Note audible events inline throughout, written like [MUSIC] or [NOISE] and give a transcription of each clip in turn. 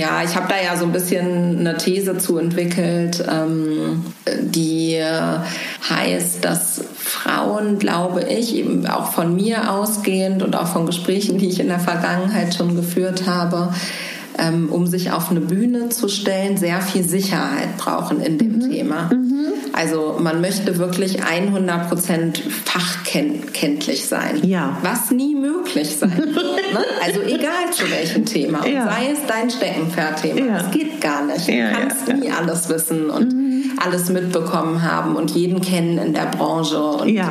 Ja, ich habe da ja so ein bisschen eine These zu entwickelt, ähm, die heißt, dass Frauen, glaube ich, eben auch von mir ausgehend und auch von Gesprächen, die ich in der Vergangenheit schon geführt habe, ähm, um sich auf eine Bühne zu stellen, sehr viel Sicherheit brauchen in dem mhm. Thema. Mhm. Also man möchte wirklich 100% fachkenntlich sein. Ja. Was nie möglich sein [LAUGHS] wird. ne? Also egal zu welchem Thema. Ja. sei es dein Steckenpferdthema. Ja. Das geht gar nicht. Du ja, kannst nie alles wissen und mhm. alles mitbekommen haben und jeden kennen in der Branche. Und ja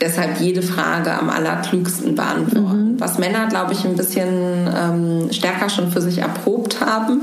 deshalb jede Frage am allerklügsten beantworten. Mhm. Was Männer, glaube ich, ein bisschen ähm, stärker schon für sich erprobt haben.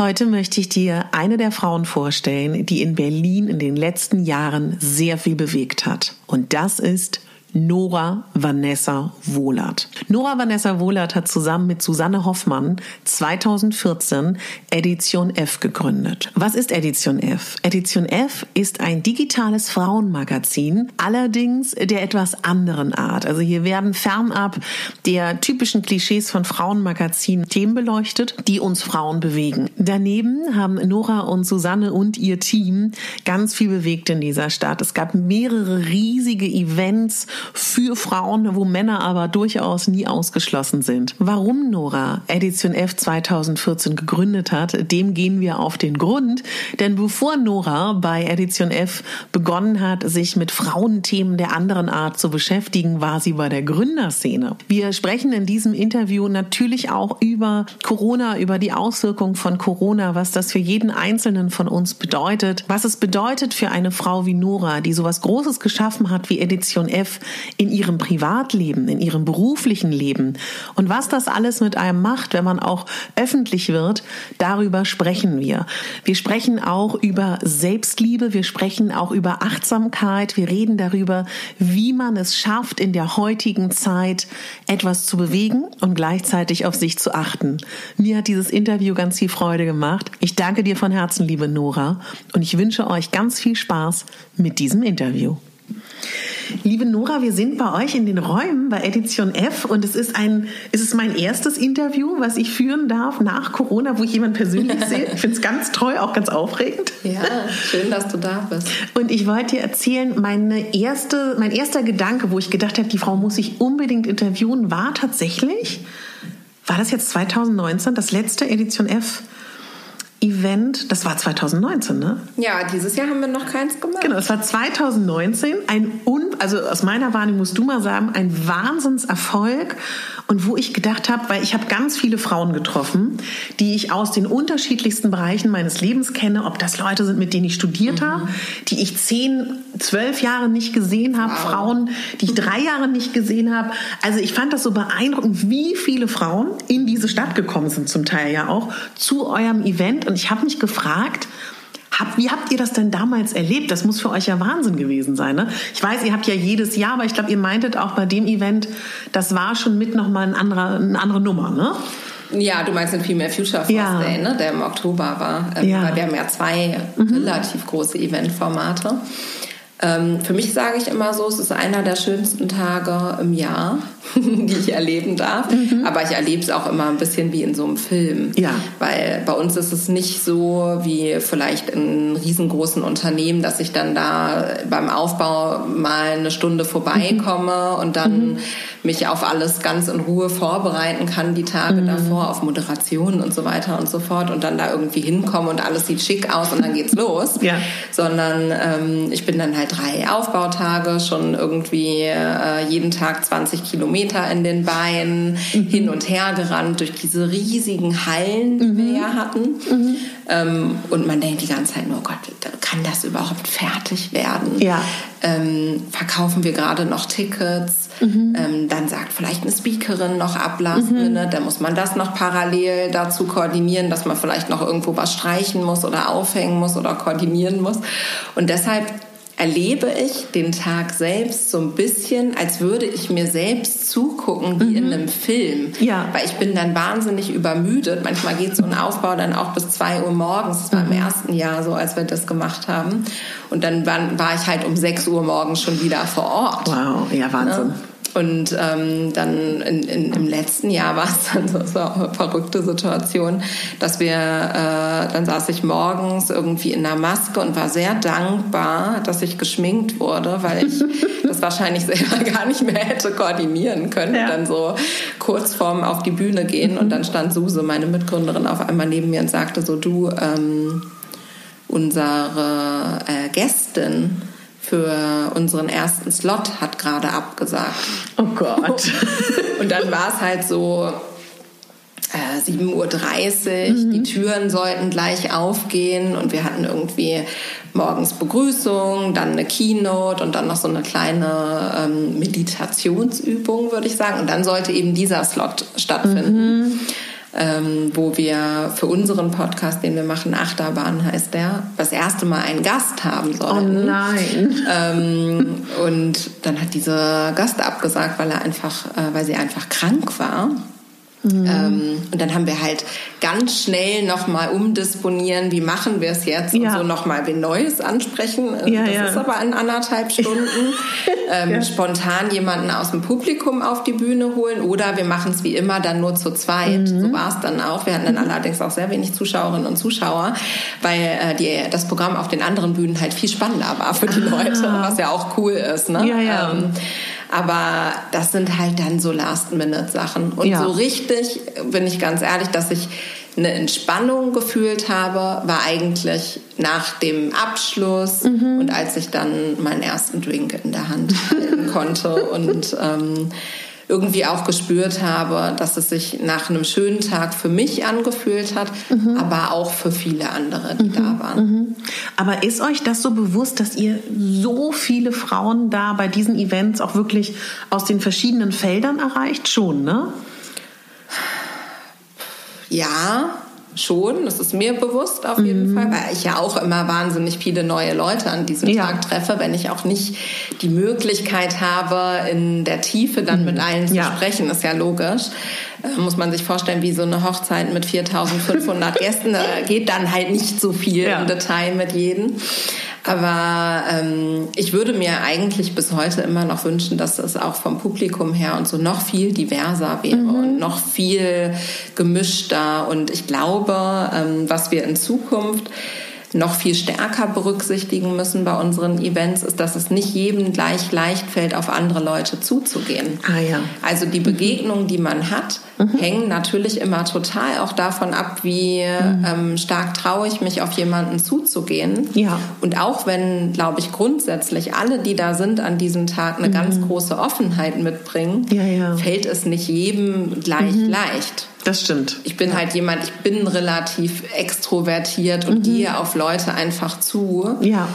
Heute möchte ich dir eine der Frauen vorstellen, die in Berlin in den letzten Jahren sehr viel bewegt hat. Und das ist Nora Vanessa Wohlert. Nora Vanessa Wohlert hat zusammen mit Susanne Hoffmann 2014 Edition F gegründet. Was ist Edition F? Edition F ist ein digitales Frauenmagazin, allerdings der etwas anderen Art. Also hier werden fernab der typischen Klischees von Frauenmagazinen Themen beleuchtet, die uns Frauen bewegen. Daneben haben Nora und Susanne und ihr Team ganz viel bewegt in dieser Stadt. Es gab mehrere riesige Events für Frauen, wo Männer aber durchaus nie ausgeschlossen sind. Warum Nora Edition F 2014 gegründet hat, dem gehen wir auf den Grund. Denn bevor Nora bei Edition F begonnen hat, sich mit Frauenthemen der anderen Art zu beschäftigen, war sie bei der Gründerszene. Wir sprechen in diesem Interview natürlich auch über Corona, über die Auswirkungen von Corona, was das für jeden Einzelnen von uns bedeutet, was es bedeutet für eine Frau wie Nora, die sowas Großes geschaffen hat wie Edition F, in ihrem Privatleben, in ihrem beruflichen Leben und was das alles mit einem macht, wenn man auch öffentlich wird, darüber sprechen wir. Wir sprechen auch über Selbstliebe, wir sprechen auch über Achtsamkeit, wir reden darüber, wie man es schafft, in der heutigen Zeit etwas zu bewegen und gleichzeitig auf sich zu achten. Mir hat dieses Interview ganz viel Freude gemacht. Ich danke dir von Herzen, liebe Nora, und ich wünsche euch ganz viel Spaß mit diesem Interview. Liebe Nora, wir sind bei euch in den Räumen bei Edition F und es ist ein, es ist mein erstes Interview, was ich führen darf nach Corona, wo ich jemanden persönlich [LAUGHS] sehe. Ich finde es ganz toll, auch ganz aufregend. Ja, schön, dass du da bist. Und ich wollte dir erzählen, meine erste, mein erster Gedanke, wo ich gedacht habe, die Frau muss ich unbedingt interviewen, war tatsächlich, war das jetzt 2019, das letzte Edition F? Event, das war 2019, ne? Ja, dieses Jahr haben wir noch keins gemacht. Genau, es war 2019. Ein, un, also aus meiner Wahrnehmung musst du mal sagen, ein Wahnsinnserfolg. Und wo ich gedacht habe, weil ich habe ganz viele Frauen getroffen, die ich aus den unterschiedlichsten Bereichen meines Lebens kenne, ob das Leute sind, mit denen ich studiert mhm. habe, die ich zehn, zwölf Jahre nicht gesehen habe, wow. Frauen, die ich drei Jahre nicht gesehen habe. Also ich fand das so beeindruckend, wie viele Frauen in diese Stadt gekommen sind, zum Teil ja auch, zu eurem Event. Und ich habe mich gefragt, Hab, wie habt ihr das denn damals erlebt? Das muss für euch ja Wahnsinn gewesen sein. Ne? Ich weiß, ihr habt ja jedes Jahr, aber ich glaube, ihr meintet auch bei dem Event, das war schon mit nochmal ein anderer, eine andere Nummer, ne? Ja, du meinst den Female Future Force Ja. Day, ne, der im Oktober war. Ähm, Ja. Weil wir haben ja zwei relativ große Eventformate. Ähm, für mich sage ich immer so, es ist einer der schönsten Tage im Jahr, [LAUGHS] die ich erleben darf. Aber ich erlebe es auch immer ein bisschen wie in so einem Film. Ja. Weil bei uns ist es nicht so wie vielleicht in riesengroßen Unternehmen, dass ich dann da beim Aufbau mal eine Stunde vorbeikomme und dann mich auf alles ganz in Ruhe vorbereiten kann, die Tage davor, auf Moderationen und so weiter und so fort und dann da irgendwie hinkomme und alles sieht schick aus und dann geht's los. Ja. Sondern ähm, ich bin dann halt drei Aufbautage, schon irgendwie äh, jeden Tag 20 Kilometer in den Beinen, hin und her gerannt durch diese riesigen Hallen, die wir ja hatten. Ähm, und man denkt die ganze Zeit nur, oh Gott, kann das überhaupt fertig werden? Ja. Ähm, verkaufen wir gerade noch Tickets? Ähm, dann sagt vielleicht eine Speakerin noch ab Last Minute, dann muss man das noch parallel dazu koordinieren, dass man vielleicht noch irgendwo was streichen muss oder aufhängen muss oder koordinieren muss. Und deshalb erlebe ich den Tag selbst so ein bisschen, als würde ich mir selbst zugucken wie in einem Film. Ja. Weil ich bin dann wahnsinnig übermüdet. Manchmal geht so ein Aufbau dann auch bis zwei Uhr morgens. Das war im ersten Jahr so, als wir das gemacht haben. Und dann war, war ich halt um sechs Uhr morgens schon wieder vor Ort. Wow, ja, Wahnsinn. Ne? Und ähm, dann in, in, im letzten Jahr war es dann so, so eine verrückte Situation, dass wir, äh, dann saß ich morgens irgendwie in der Maske und war sehr dankbar, dass ich geschminkt wurde, weil ich [LAUGHS] das wahrscheinlich selber gar nicht mehr hätte koordinieren können. Ja. Dann so kurz vorm auf die Bühne gehen und dann stand Suse, meine Mitgründerin, auf einmal neben mir und sagte so, du, ähm, unsere äh, Gästin für unseren ersten Slot hat gerade abgesagt. Oh Gott. [LAUGHS] Und dann war es halt so äh, 7.30 Uhr, die Türen sollten gleich aufgehen und wir hatten irgendwie morgens Begrüßung, dann eine Keynote und dann noch so eine kleine ähm, Meditationsübung, würde ich sagen. Und dann sollte eben dieser Slot stattfinden. Ähm, wo wir für unseren Podcast, den wir machen, Achterbahn heißt der, das erste Mal einen Gast haben Oh sollten. nein. Ähm, und dann hat dieser Gast abgesagt, weil er einfach, äh, weil sie einfach krank war. Ähm, und dann haben wir halt ganz schnell nochmal umdisponieren, wie machen wir es jetzt Ja. und so nochmal wen Neues ansprechen. Äh, Ja, das ja. ist aber in anderthalb [LAUGHS] Stunden. ähm. Spontan jemanden aus dem Publikum auf die Bühne holen oder wir machen es wie immer dann nur zu zweit. Mhm. So war es dann auch. Wir hatten dann allerdings auch sehr wenig Zuschauerinnen und Zuschauer, weil äh, die, das Programm auf den anderen Bühnen halt viel spannender war für die Leute, was ja auch cool ist. Ne? Ah. Ja, ja. Ähm, aber das sind halt dann so Last-Minute-Sachen. Und Ja. so richtig, bin ich ganz ehrlich, dass ich eine Entspannung gefühlt habe, war eigentlich nach dem Abschluss Mhm. und als ich dann meinen ersten Drink in der Hand halten konnte [LAUGHS] und ähm, irgendwie auch gespürt habe, dass es sich nach einem schönen Tag für mich angefühlt hat, Mhm. aber auch für viele andere, die da waren. Aber ist euch das so bewusst, dass ihr so viele Frauen da bei diesen Events auch wirklich aus den verschiedenen Feldern erreicht? Schon, ne? Ja, schon. Das ist mir bewusst auf jeden Fall, weil ich ja auch immer wahnsinnig viele neue Leute an diesem Ja. Tag treffe, wenn ich auch nicht die Möglichkeit habe, in der Tiefe dann mit allen zu Ja. sprechen, ist ja logisch. Äh, muss man sich vorstellen, wie so eine Hochzeit mit 4500 [LAUGHS] Gästen, da geht dann halt nicht so viel Ja. im Detail mit jedem. Aber ähm, ich würde mir eigentlich bis heute immer noch wünschen, dass es auch vom Publikum her und so noch viel diverser wäre und noch viel gemischter. Und ich glaube, ähm, was wir in Zukunft noch viel stärker berücksichtigen müssen bei unseren Events, ist, dass es nicht jedem gleich leicht fällt, auf andere Leute zuzugehen. Ah ja. Also die Begegnungen, die man hat, hängen natürlich immer total auch davon ab, wie ähm, stark traue ich mich, auf jemanden zuzugehen. Ja. Und auch wenn, glaube ich, grundsätzlich alle, die da sind an diesem Tag, eine ganz große Offenheit mitbringen, Ja, ja. fällt es nicht jedem gleich leicht. Das stimmt. Ich bin halt jemand, ich bin relativ extrovertiert und gehe auf Leute einfach zu. Ja.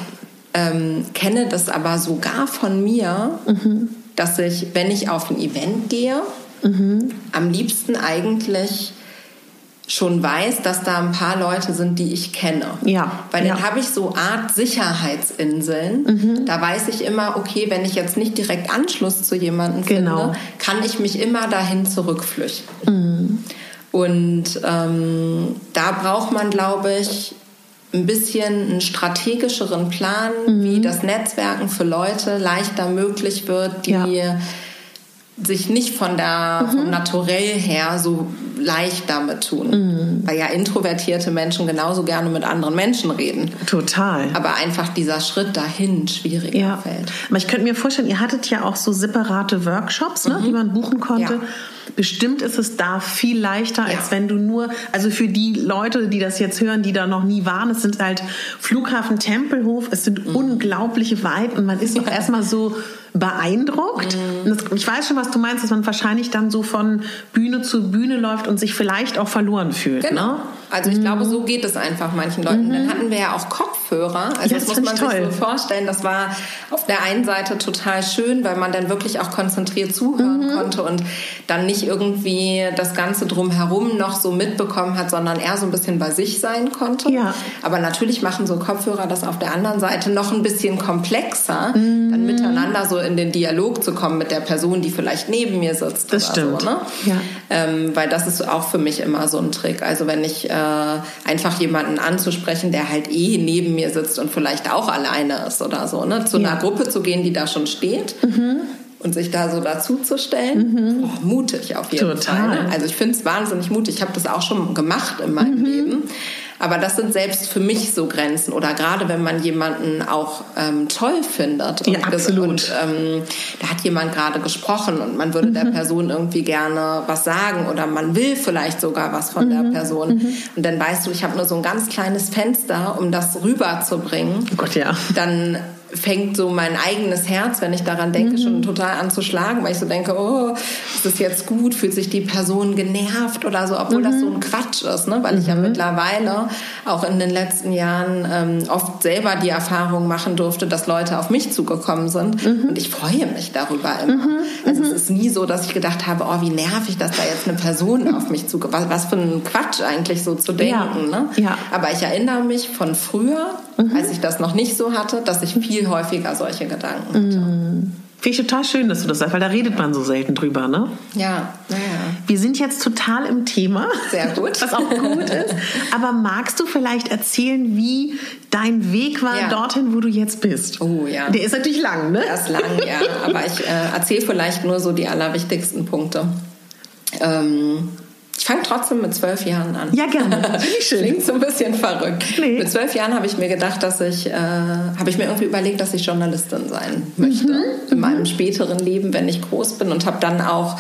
ähm, kenne das aber sogar von mir, dass ich, wenn ich auf ein Event gehe, am liebsten eigentlich schon weiß, dass da ein paar Leute sind, die ich kenne. Ja. Weil dann ja. habe ich so Art Sicherheitsinseln. Mhm. Da weiß ich immer, okay, wenn ich jetzt nicht direkt Anschluss zu jemandem Genau. finde, kann ich mich immer dahin zurückflüchten. Mhm. Und ähm, da braucht man, glaube ich, ein bisschen einen strategischeren Plan, Mhm. wie das Netzwerken für Leute leichter möglich wird, die Ja. Mhm. sich nicht von der vom Naturell her so leicht damit tun. Mhm. Weil ja introvertierte Menschen genauso gerne mit anderen Menschen reden. Total. Aber einfach dieser Schritt dahin schwieriger Ja, fällt. aber ich könnte mir vorstellen, ihr hattet ja auch so separate Workshops, ne, die man buchen konnte. Ja. Bestimmt ist es da viel leichter, Ja. als wenn du nur, also für die Leute, die das jetzt hören, die da noch nie waren, es sind halt Flughafen Tempelhof, es sind Mhm. unglaublich weit und man ist doch erstmal so beeindruckt. Mhm. Das, ich weiß schon, was du meinst, dass man wahrscheinlich dann so von Bühne zu Bühne läuft und sich vielleicht auch verloren fühlt. Genau. Ne? Also ich glaube, so geht es einfach manchen Leuten. Dann hatten wir ja auch Kopfhörer. Also Ja, das das muss man ich sich toll. so vorstellen. Das war auf der einen Seite total schön, weil man dann wirklich auch konzentriert zuhören konnte und dann nicht irgendwie das Ganze drumherum noch so mitbekommen hat, sondern eher so ein bisschen bei sich sein konnte. Ja. Aber natürlich machen so Kopfhörer das auf der anderen Seite noch ein bisschen komplexer, dann miteinander so in den Dialog zu kommen mit der Person, die vielleicht neben mir sitzt. Das oder stimmt. So, ne? Ja. ähm, weil das ist auch für mich immer so ein Trick. Also wenn ich äh, einfach jemanden anzusprechen, der halt eh neben mir sitzt und vielleicht auch alleine ist oder so, ne? zu Ja. Mhm. einer Gruppe zu gehen, die da schon steht. Und sich da so dazu zu stellen, boah, mutig auf jeden Total. Fall. Ne? Also ich finde es wahnsinnig mutig. Ich habe das auch schon gemacht in Mhm. meinem Leben. Aber das sind selbst für mich so Grenzen. Oder gerade wenn man jemanden auch ähm, toll findet. Ja, absolut. Und ähm, da hat jemand gerade gesprochen und man würde Mhm. der Person irgendwie gerne was sagen oder man will vielleicht sogar was von Mhm. der Person. Und dann weißt du, ich habe nur so ein ganz kleines Fenster, um das rüberzubringen. Oh Gott, ja. Dann fängt so mein eigenes Herz, wenn ich daran denke, schon total an zu schlagen, weil ich so denke, oh, ist das jetzt gut? Fühlt sich die Person genervt oder so, obwohl das so ein Quatsch ist, ne? weil ich ja mittlerweile auch in den letzten Jahren ähm, oft selber die Erfahrung machen durfte, dass Leute auf mich zugekommen sind und ich freue mich darüber immer. Also es ist nie so, dass ich gedacht habe, oh, wie nervig, dass da jetzt eine Person auf mich zugekommen was, was für ein Quatsch eigentlich so zu denken. Ja. Ne? Ja. Aber ich erinnere mich von früher, als ich das noch nicht so hatte, dass ich viel häufiger solche Gedanken hatte. Finde ich total schön, dass du das sagst, weil da redet man so selten drüber, ne? Ja, naja. Wir sind jetzt total im Thema. Sehr gut. [LAUGHS] Was auch gut ist. Aber magst du vielleicht erzählen, wie dein Weg war Ja. dorthin, wo du jetzt bist? Oh ja. Der ist natürlich lang, ne? Erst lang, ja. [LAUGHS] Aber ich äh, erzähle vielleicht nur so die allerwichtigsten Punkte. Ähm, ich fange trotzdem mit zwölf Jahren an. Ja, gerne. [LAUGHS] Finde ich schön. Klingt so ein bisschen verrückt. Nee. Mit zwölf Jahren habe ich mir gedacht, dass ich, äh, habe ich mir irgendwie überlegt, dass ich Journalistin sein möchte Mhm. in meinem späteren Leben, wenn ich groß bin und habe dann auch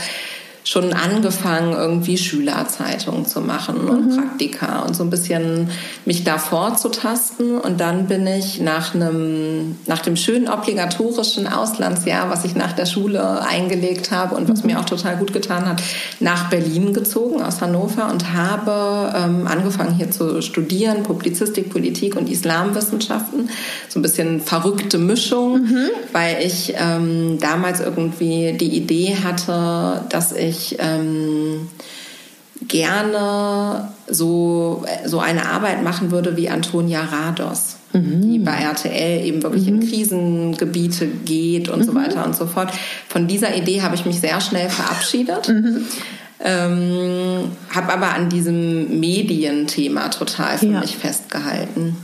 schon angefangen, irgendwie Schülerzeitungen zu machen Mhm. und Praktika und so ein bisschen mich da vorzutasten. Und dann bin ich nach einem, nach dem schönen obligatorischen Auslandsjahr, was ich nach der Schule eingelegt habe und was Mhm. mir auch total gut getan hat, nach Berlin gezogen aus Hannover und habe ähm, angefangen hier zu studieren, Publizistik, Politik und Islamwissenschaften. So ein bisschen verrückte Mischung, Mhm. weil ich ähm, damals irgendwie die Idee hatte, dass ich ähm, gerne so, so eine Arbeit machen würde wie Antonia Rados, die bei RTL eben wirklich in Krisengebiete geht und so weiter und so fort. Von dieser Idee habe ich mich sehr schnell verabschiedet. Ähm, habe aber an diesem Medienthema total für Ja. mich festgehalten.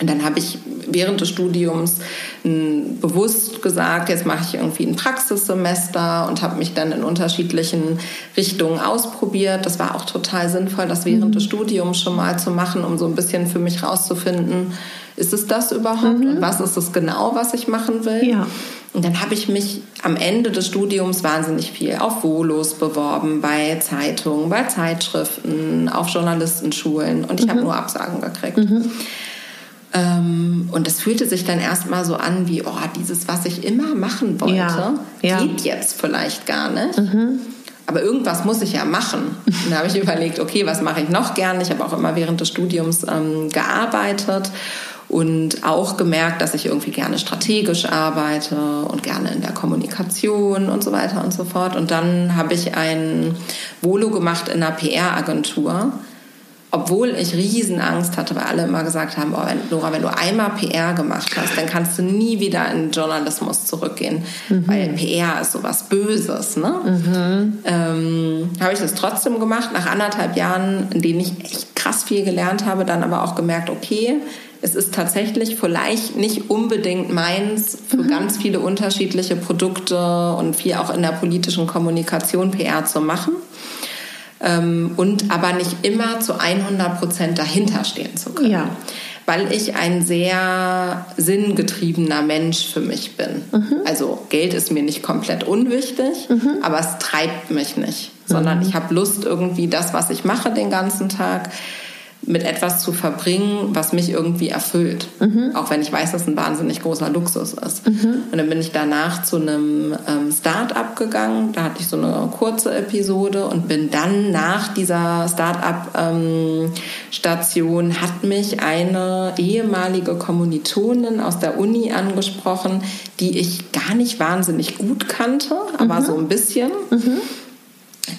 Und dann habe ich während des Studiums m, bewusst gesagt, jetzt mache ich irgendwie ein Praxissemester und habe mich dann in unterschiedlichen Richtungen ausprobiert. Das war auch total sinnvoll, das während des Studiums schon mal zu machen, um so ein bisschen für mich rauszufinden, ist es das überhaupt und was ist es genau, was ich machen will. Ja. Und dann habe ich mich am Ende des Studiums wahnsinnig viel auf Volos beworben, bei Zeitungen, bei Zeitschriften, auf Journalistenschulen und ich habe nur Absagen gekriegt. Ähm, und es fühlte sich dann erstmal so an wie, oh, dieses, was ich immer machen wollte, Ja, ja. geht jetzt vielleicht gar nicht. Aber irgendwas muss ich ja machen. Und da habe ich [LAUGHS] überlegt, okay, was mache ich noch gern? Ich habe auch immer während des Studiums ähm, gearbeitet und auch gemerkt, dass ich irgendwie gerne strategisch arbeite und gerne in der Kommunikation und so weiter und so fort. Und dann habe ich ein Volo gemacht in einer PR-Agentur obwohl ich riesen Angst hatte, weil alle immer gesagt haben, oh, wenn, Nora, wenn du einmal PR gemacht hast, dann kannst du nie wieder in Journalismus zurückgehen, mhm. weil PR ist sowas Böses. Ne? Mhm. Ähm, habe ich das trotzdem gemacht, nach anderthalb Jahren, in denen ich echt krass viel gelernt habe, dann aber auch gemerkt, okay, es ist tatsächlich vielleicht nicht unbedingt meins, für mhm. ganz viele unterschiedliche Produkte und viel auch in der politischen Kommunikation PR zu machen ähm, und aber nicht immer zu 100 Prozent dahinter stehen zu können. Ja. Weil ich ein sehr sinngetriebener Mensch für mich bin. Mhm. Also Geld ist mir nicht komplett unwichtig, mhm. aber es treibt mich nicht, sondern mhm. ich habe Lust irgendwie das, was ich mache den ganzen Tag, mit etwas zu verbringen, was mich irgendwie erfüllt. Mhm. Auch wenn ich weiß, dass es ein wahnsinnig großer Luxus ist. Mhm. Und dann bin ich danach zu einem ähm, Start-up gegangen. Da hatte ich so eine kurze Episode und bin dann nach dieser Start-up-Station ähm, hat mich eine ehemalige Kommilitonin aus der Uni angesprochen, die ich gar nicht wahnsinnig gut kannte, aber mhm. so ein bisschen. Mhm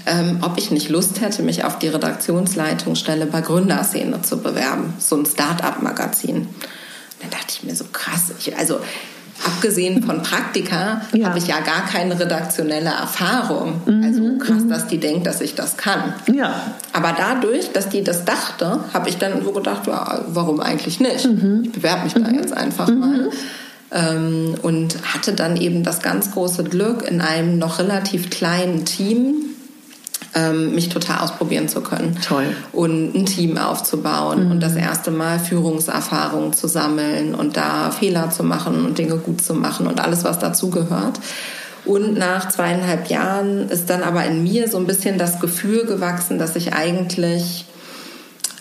ähm, ob ich nicht Lust hätte, mich auf die Redaktionsleitungsstelle bei Gründerszene zu bewerben, so ein Start-up-Magazin. Dann dachte ich mir so krass, ich, also abgesehen von Praktika ja. habe ich ja gar keine redaktionelle Erfahrung. Mhm, also krass, mhm. dass die denkt, dass ich das kann. Ja. Aber dadurch, dass die das dachte, habe ich dann so gedacht, ja, warum eigentlich nicht? Mhm. Ich bewerbe mich da mhm. jetzt einfach mhm. mal. Ähm, und hatte dann eben das ganz große Glück, in einem noch relativ kleinen Team ähm, mich total ausprobieren zu können. Toll. Und ein Team aufzubauen mhm. und das erste Mal Führungserfahrung zu sammeln und da Fehler zu machen und Dinge gut zu machen und alles, was dazugehört. Und nach zweieinhalb Jahren ist dann aber in mir so ein bisschen das Gefühl gewachsen, dass ich eigentlich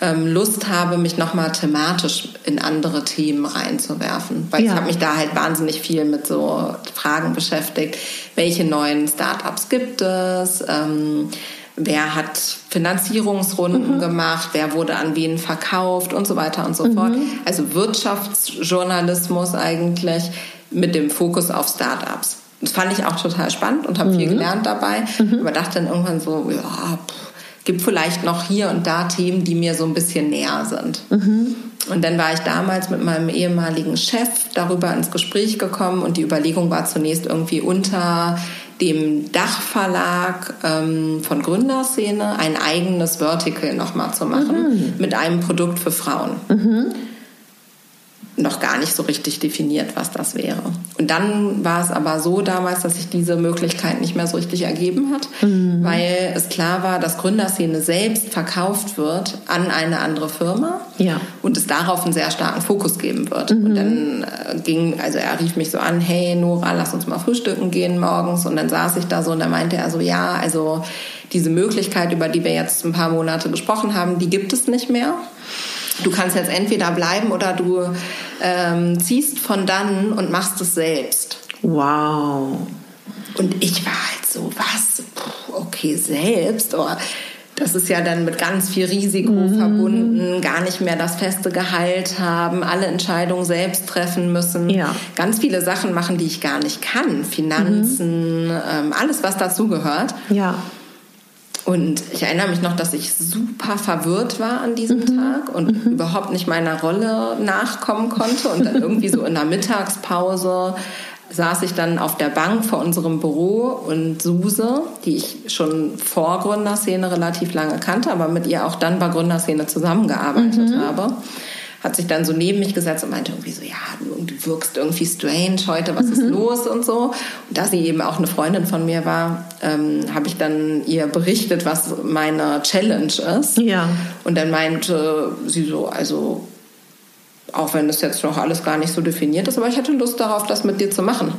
ähm, Lust habe, mich nochmal thematisch in andere Themen reinzuwerfen. Weil ja. ich habe mich da halt wahnsinnig viel mit so Fragen beschäftigt. Welche neuen Startups gibt es? Ähm, wer hat Finanzierungsrunden mhm. gemacht, wer wurde an wen verkauft und so weiter und so mhm. fort. Also Wirtschaftsjournalismus eigentlich mit dem Fokus auf Startups. Das fand ich auch total spannend und habe mhm. viel gelernt dabei, mhm. aber dachte dann irgendwann so, ja, pff, gibt vielleicht noch hier und da Themen, die mir so ein bisschen näher sind. Mhm. Und dann war ich damals mit meinem ehemaligen Chef darüber ins Gespräch gekommen und die Überlegung war zunächst irgendwie unter dem Dachverlag ähm, von Gründerszene ein eigenes Vertical nochmal zu machen mhm. mit einem Produkt für Frauen. Mhm noch gar nicht so richtig definiert, was das wäre. Und dann war es aber so damals, dass sich diese Möglichkeit nicht mehr so richtig ergeben hat, mhm. weil es klar war, dass Gründerszene selbst verkauft wird an eine andere Firma ja. und es darauf einen sehr starken Fokus geben wird. Mhm. Und dann äh, ging, also er rief mich so an, hey Nora, lass uns mal frühstücken gehen morgens. Und dann saß ich da so und dann meinte er so, ja, also diese Möglichkeit, über die wir jetzt ein paar Monate gesprochen haben, die gibt es nicht mehr du kannst jetzt entweder bleiben oder du ähm, ziehst von dann und machst es selbst. Wow. Und ich war halt so, was? Puh, okay, selbst. Oh, das ist ja dann mit ganz viel Risiko mhm. verbunden, gar nicht mehr das feste Gehalt haben, alle Entscheidungen selbst treffen müssen, ja. ganz viele Sachen machen, die ich gar nicht kann, Finanzen, mhm. ähm, alles, was dazugehört. Ja. Und ich erinnere mich noch, dass ich super verwirrt war an diesem mhm. Tag und mhm. überhaupt nicht meiner Rolle nachkommen konnte. Und dann irgendwie so in der Mittagspause saß ich dann auf der Bank vor unserem Büro und Suse, die ich schon vor Gründerszene relativ lange kannte, aber mit ihr auch dann bei Gründerszene zusammengearbeitet mhm. habe hat sich dann so neben mich gesetzt und meinte irgendwie so, ja, du, du wirkst irgendwie strange heute, was mhm. ist los und so. Und da sie eben auch eine Freundin von mir war, ähm, habe ich dann ihr berichtet, was meine Challenge ist. Ja. Und dann meinte sie so, also auch wenn das jetzt noch alles gar nicht so definiert ist, aber ich hatte Lust darauf, das mit dir zu machen.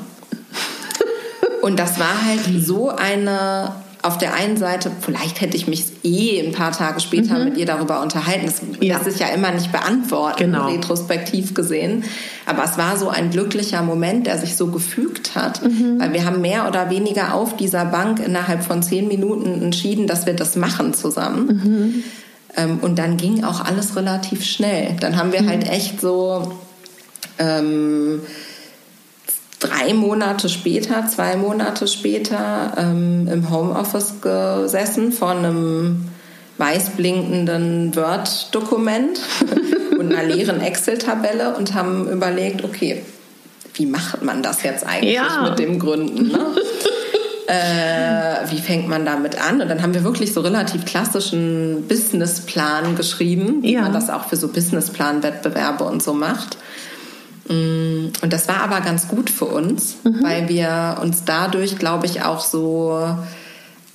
[LAUGHS] Und das war halt so eine auf der einen Seite, vielleicht hätte ich mich eh ein paar Tage später mhm. mit ihr darüber unterhalten. Das ja. lässt sich ja immer nicht beantworten, genau. retrospektiv gesehen. Aber es war so ein glücklicher Moment, der sich so gefügt hat, mhm. weil wir haben mehr oder weniger auf dieser Bank innerhalb von zehn Minuten entschieden, dass wir das machen zusammen. Mhm. Ähm, und dann ging auch alles relativ schnell. Dann haben wir mhm. halt echt so ähm, drei Monate später, zwei Monate später ähm, im Homeoffice gesessen vor einem weiß blinkenden Word-Dokument [LAUGHS] und einer leeren Excel-Tabelle und haben überlegt, okay, wie macht man das jetzt eigentlich ja. mit dem Gründen? Ne? [LAUGHS] äh, wie fängt man damit an? Und dann haben wir wirklich so relativ klassischen Businessplan geschrieben, wie ja. man das auch für so Businessplan-Wettbewerbe und so macht. Mm, und das war aber ganz gut für uns, mhm. weil wir uns dadurch, glaube ich, auch so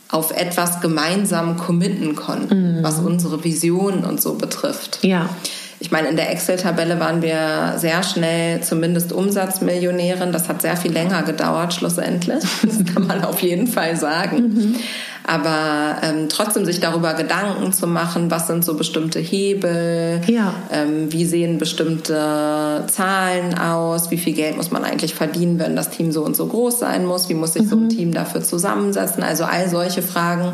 auf etwas gemeinsam committen konnten, mhm. was unsere Vision und so betrifft. Ja. Ich meine, in der Excel-Tabelle waren wir sehr schnell zumindest Umsatzmillionärin. Das hat sehr viel länger gedauert, schlussendlich. [LAUGHS] Das kann man auf jeden Fall sagen. Mhm. Aber ähm, trotzdem sich darüber Gedanken zu machen, was sind so bestimmte Hebel, ja. ähm, wie sehen bestimmte Zahlen aus, wie viel Geld muss man eigentlich verdienen, wenn das Team so und so groß sein muss, wie muss sich mhm. so ein mhm. Team dafür zusammensetzen. Also all solche Fragen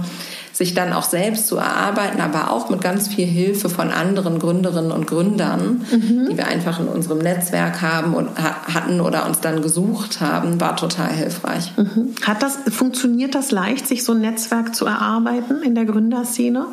sich dann auch selbst zu erarbeiten, aber auch mit ganz viel Hilfe von anderen Gründerinnen und Gründern, mhm. die wir einfach in unserem Netzwerk haben und hatten oder uns dann gesucht haben, war total hilfreich. Mhm. Hat das, funktioniert das leicht, sich so ein Netzwerk zu erarbeiten in der Gründerszene?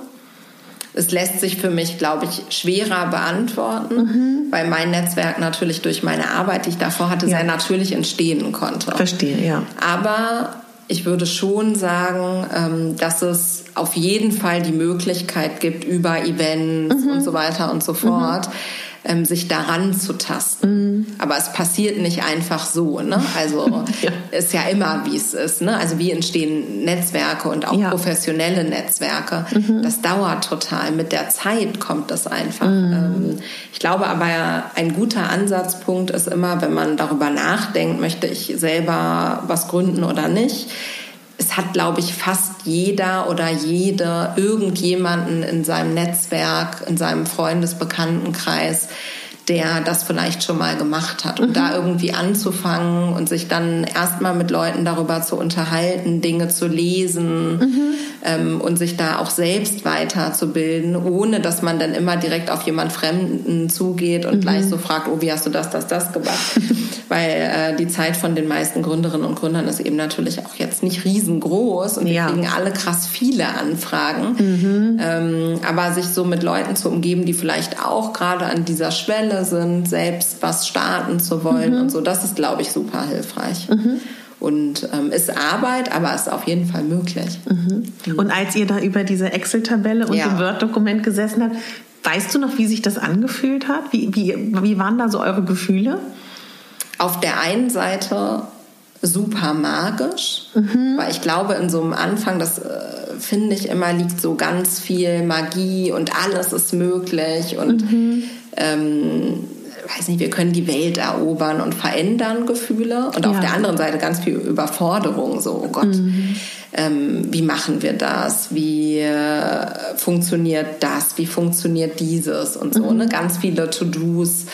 Es lässt sich für mich, glaube ich, schwerer beantworten, mhm. weil mein Netzwerk natürlich durch meine Arbeit, die ich davor hatte, ja. sehr natürlich entstehen konnte. Verstehe, ja. Aber ich würde schon sagen, ähm, dass es auf jeden Fall die Möglichkeit gibt, über Events mhm. und so weiter und so fort, mhm ähm, sich daran zu tasten. Mhm. Aber es passiert nicht einfach so. Ne? Also [LAUGHS] ja. ist ja immer, wie es ist. Ne? Also wie entstehen Netzwerke und auch ja. professionelle Netzwerke. Mhm. Das dauert total. Mit der Zeit kommt das einfach. Mhm. Ähm, ich glaube aber, ein guter Ansatzpunkt ist immer, wenn man darüber nachdenkt, möchte ich selber was gründen oder nicht es hat, glaube ich, fast jeder oder jede irgendjemanden in seinem Netzwerk, in seinem Freundesbekanntenkreis, der das vielleicht schon mal gemacht hat. Und mhm. da irgendwie anzufangen und sich dann erstmal mit Leuten darüber zu unterhalten, Dinge zu lesen mhm. ähm, und sich da auch selbst weiterzubilden, ohne dass man dann immer direkt auf jemand Fremden zugeht und mhm. gleich so fragt, oh, wie hast du das, das, das gemacht? [LAUGHS] Weil äh, die Zeit von den meisten Gründerinnen und Gründern ist eben natürlich auch jetzt nicht riesengroß und ja. wir kriegen alle krass viele Anfragen. Mhm. Ähm, aber sich so mit Leuten zu umgeben, die vielleicht auch gerade an dieser Schwelle Wille sind, selbst was starten zu wollen mhm. und so. Das ist, glaube ich, super hilfreich. Mhm. Und ähm, ist Arbeit, aber ist auf jeden Fall möglich. Mhm. Und als ihr da über diese Excel-Tabelle und ja. dem Word-Dokument gesessen habt, weißt du noch, wie sich das angefühlt hat? Wie, wie, wie waren da so eure Gefühle? Auf der einen Seite super magisch, mhm. weil ich glaube, in so einem Anfang, das äh, finde ich immer, liegt so ganz viel Magie und alles ist möglich und mhm ähm, weiß nicht, wir können die Welt erobern und verändern Gefühle und ja. auf der anderen Seite ganz viel Überforderung, so, oh Gott, mhm. ähm, wie machen wir das, wie äh, funktioniert das, wie funktioniert dieses und so, mhm. ne? ganz viele To-Dos,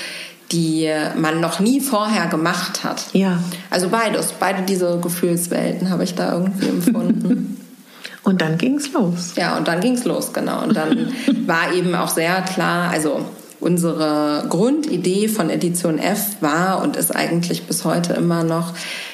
die man noch nie vorher gemacht hat. Ja. Also beides, beide diese Gefühlswelten habe ich da irgendwie empfunden. [LAUGHS] Und dann ging es los. Ja, und dann ging es los, genau. Und dann [LAUGHS] war eben auch sehr klar, also Unsere Grundidee von Edition F war und ist eigentlich bis heute immer noch,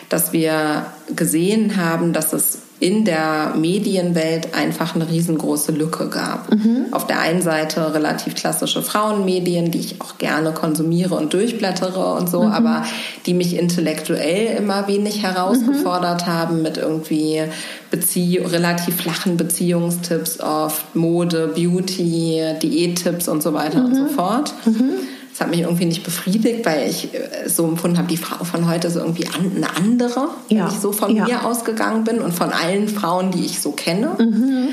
dass wir gesehen haben, dass es in der Medienwelt einfach eine riesengroße Lücke gab. Mhm. Auf der einen Seite relativ klassische Frauenmedien, die ich auch gerne konsumiere und durchblättere und so, mhm. aber die mich intellektuell immer wenig herausgefordert mhm. haben mit irgendwie Bezie relativ flachen Beziehungstipps oft, Mode, Beauty, Diättipps und so weiter und so mhm. fort. Das hat mich irgendwie nicht befriedigt, weil ich äh, so empfunden habe, die Frau von heute ist irgendwie eine andere, ja. wenn ich so von ja. mir ausgegangen bin und von allen Frauen, die ich so kenne. Mhm.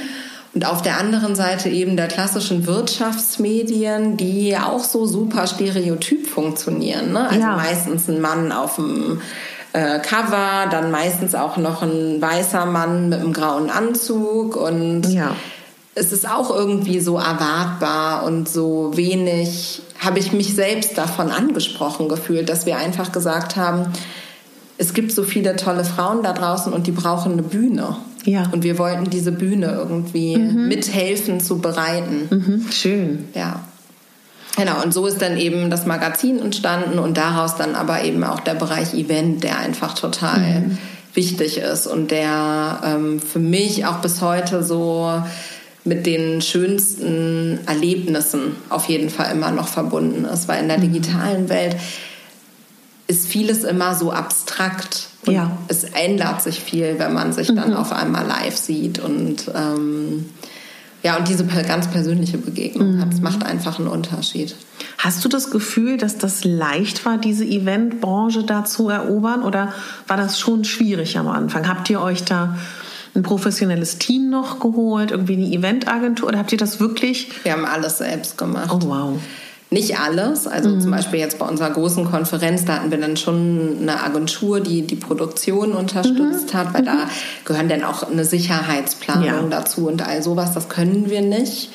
Und auf der anderen Seite eben der klassischen Wirtschaftsmedien, die auch so super stereotyp funktionieren. Ne? Also ja. meistens ein Mann auf dem äh, Cover, dann meistens auch noch ein weißer Mann mit einem grauen Anzug und ja. Es ist auch irgendwie so erwartbar und so wenig habe ich mich selbst davon angesprochen gefühlt, dass wir einfach gesagt haben, es gibt so viele tolle Frauen da draußen und die brauchen eine Bühne. Ja. Und wir wollten diese Bühne irgendwie mhm. mithelfen zu bereiten. Mhm. Schön. Ja. Genau, und so ist dann eben das Magazin entstanden und daraus dann aber eben auch der Bereich Event, der einfach total mhm. wichtig ist und der ähm, für mich auch bis heute so mit den schönsten Erlebnissen auf jeden Fall immer noch verbunden ist, weil in der mhm. digitalen Welt ist vieles immer so abstrakt. Ja. es ändert sich viel, wenn man sich dann mhm. auf einmal live sieht und ähm, ja, und diese ganz persönliche Begegnung mhm. hat. Es macht einfach einen Unterschied. Hast du das Gefühl, dass das leicht war, diese Eventbranche da zu erobern? Oder war das schon schwierig am Anfang? Habt ihr euch da ein professionelles Team noch geholt, irgendwie eine Eventagentur? Oder habt ihr das wirklich? Wir haben alles selbst gemacht. Oh, wow. Nicht alles. Also mhm. zum Beispiel jetzt bei unserer großen Konferenz, da hatten wir dann schon eine Agentur, die die Produktion unterstützt mhm. hat, weil mhm. da gehören dann auch eine Sicherheitsplanung ja. dazu und all sowas. Das können wir nicht.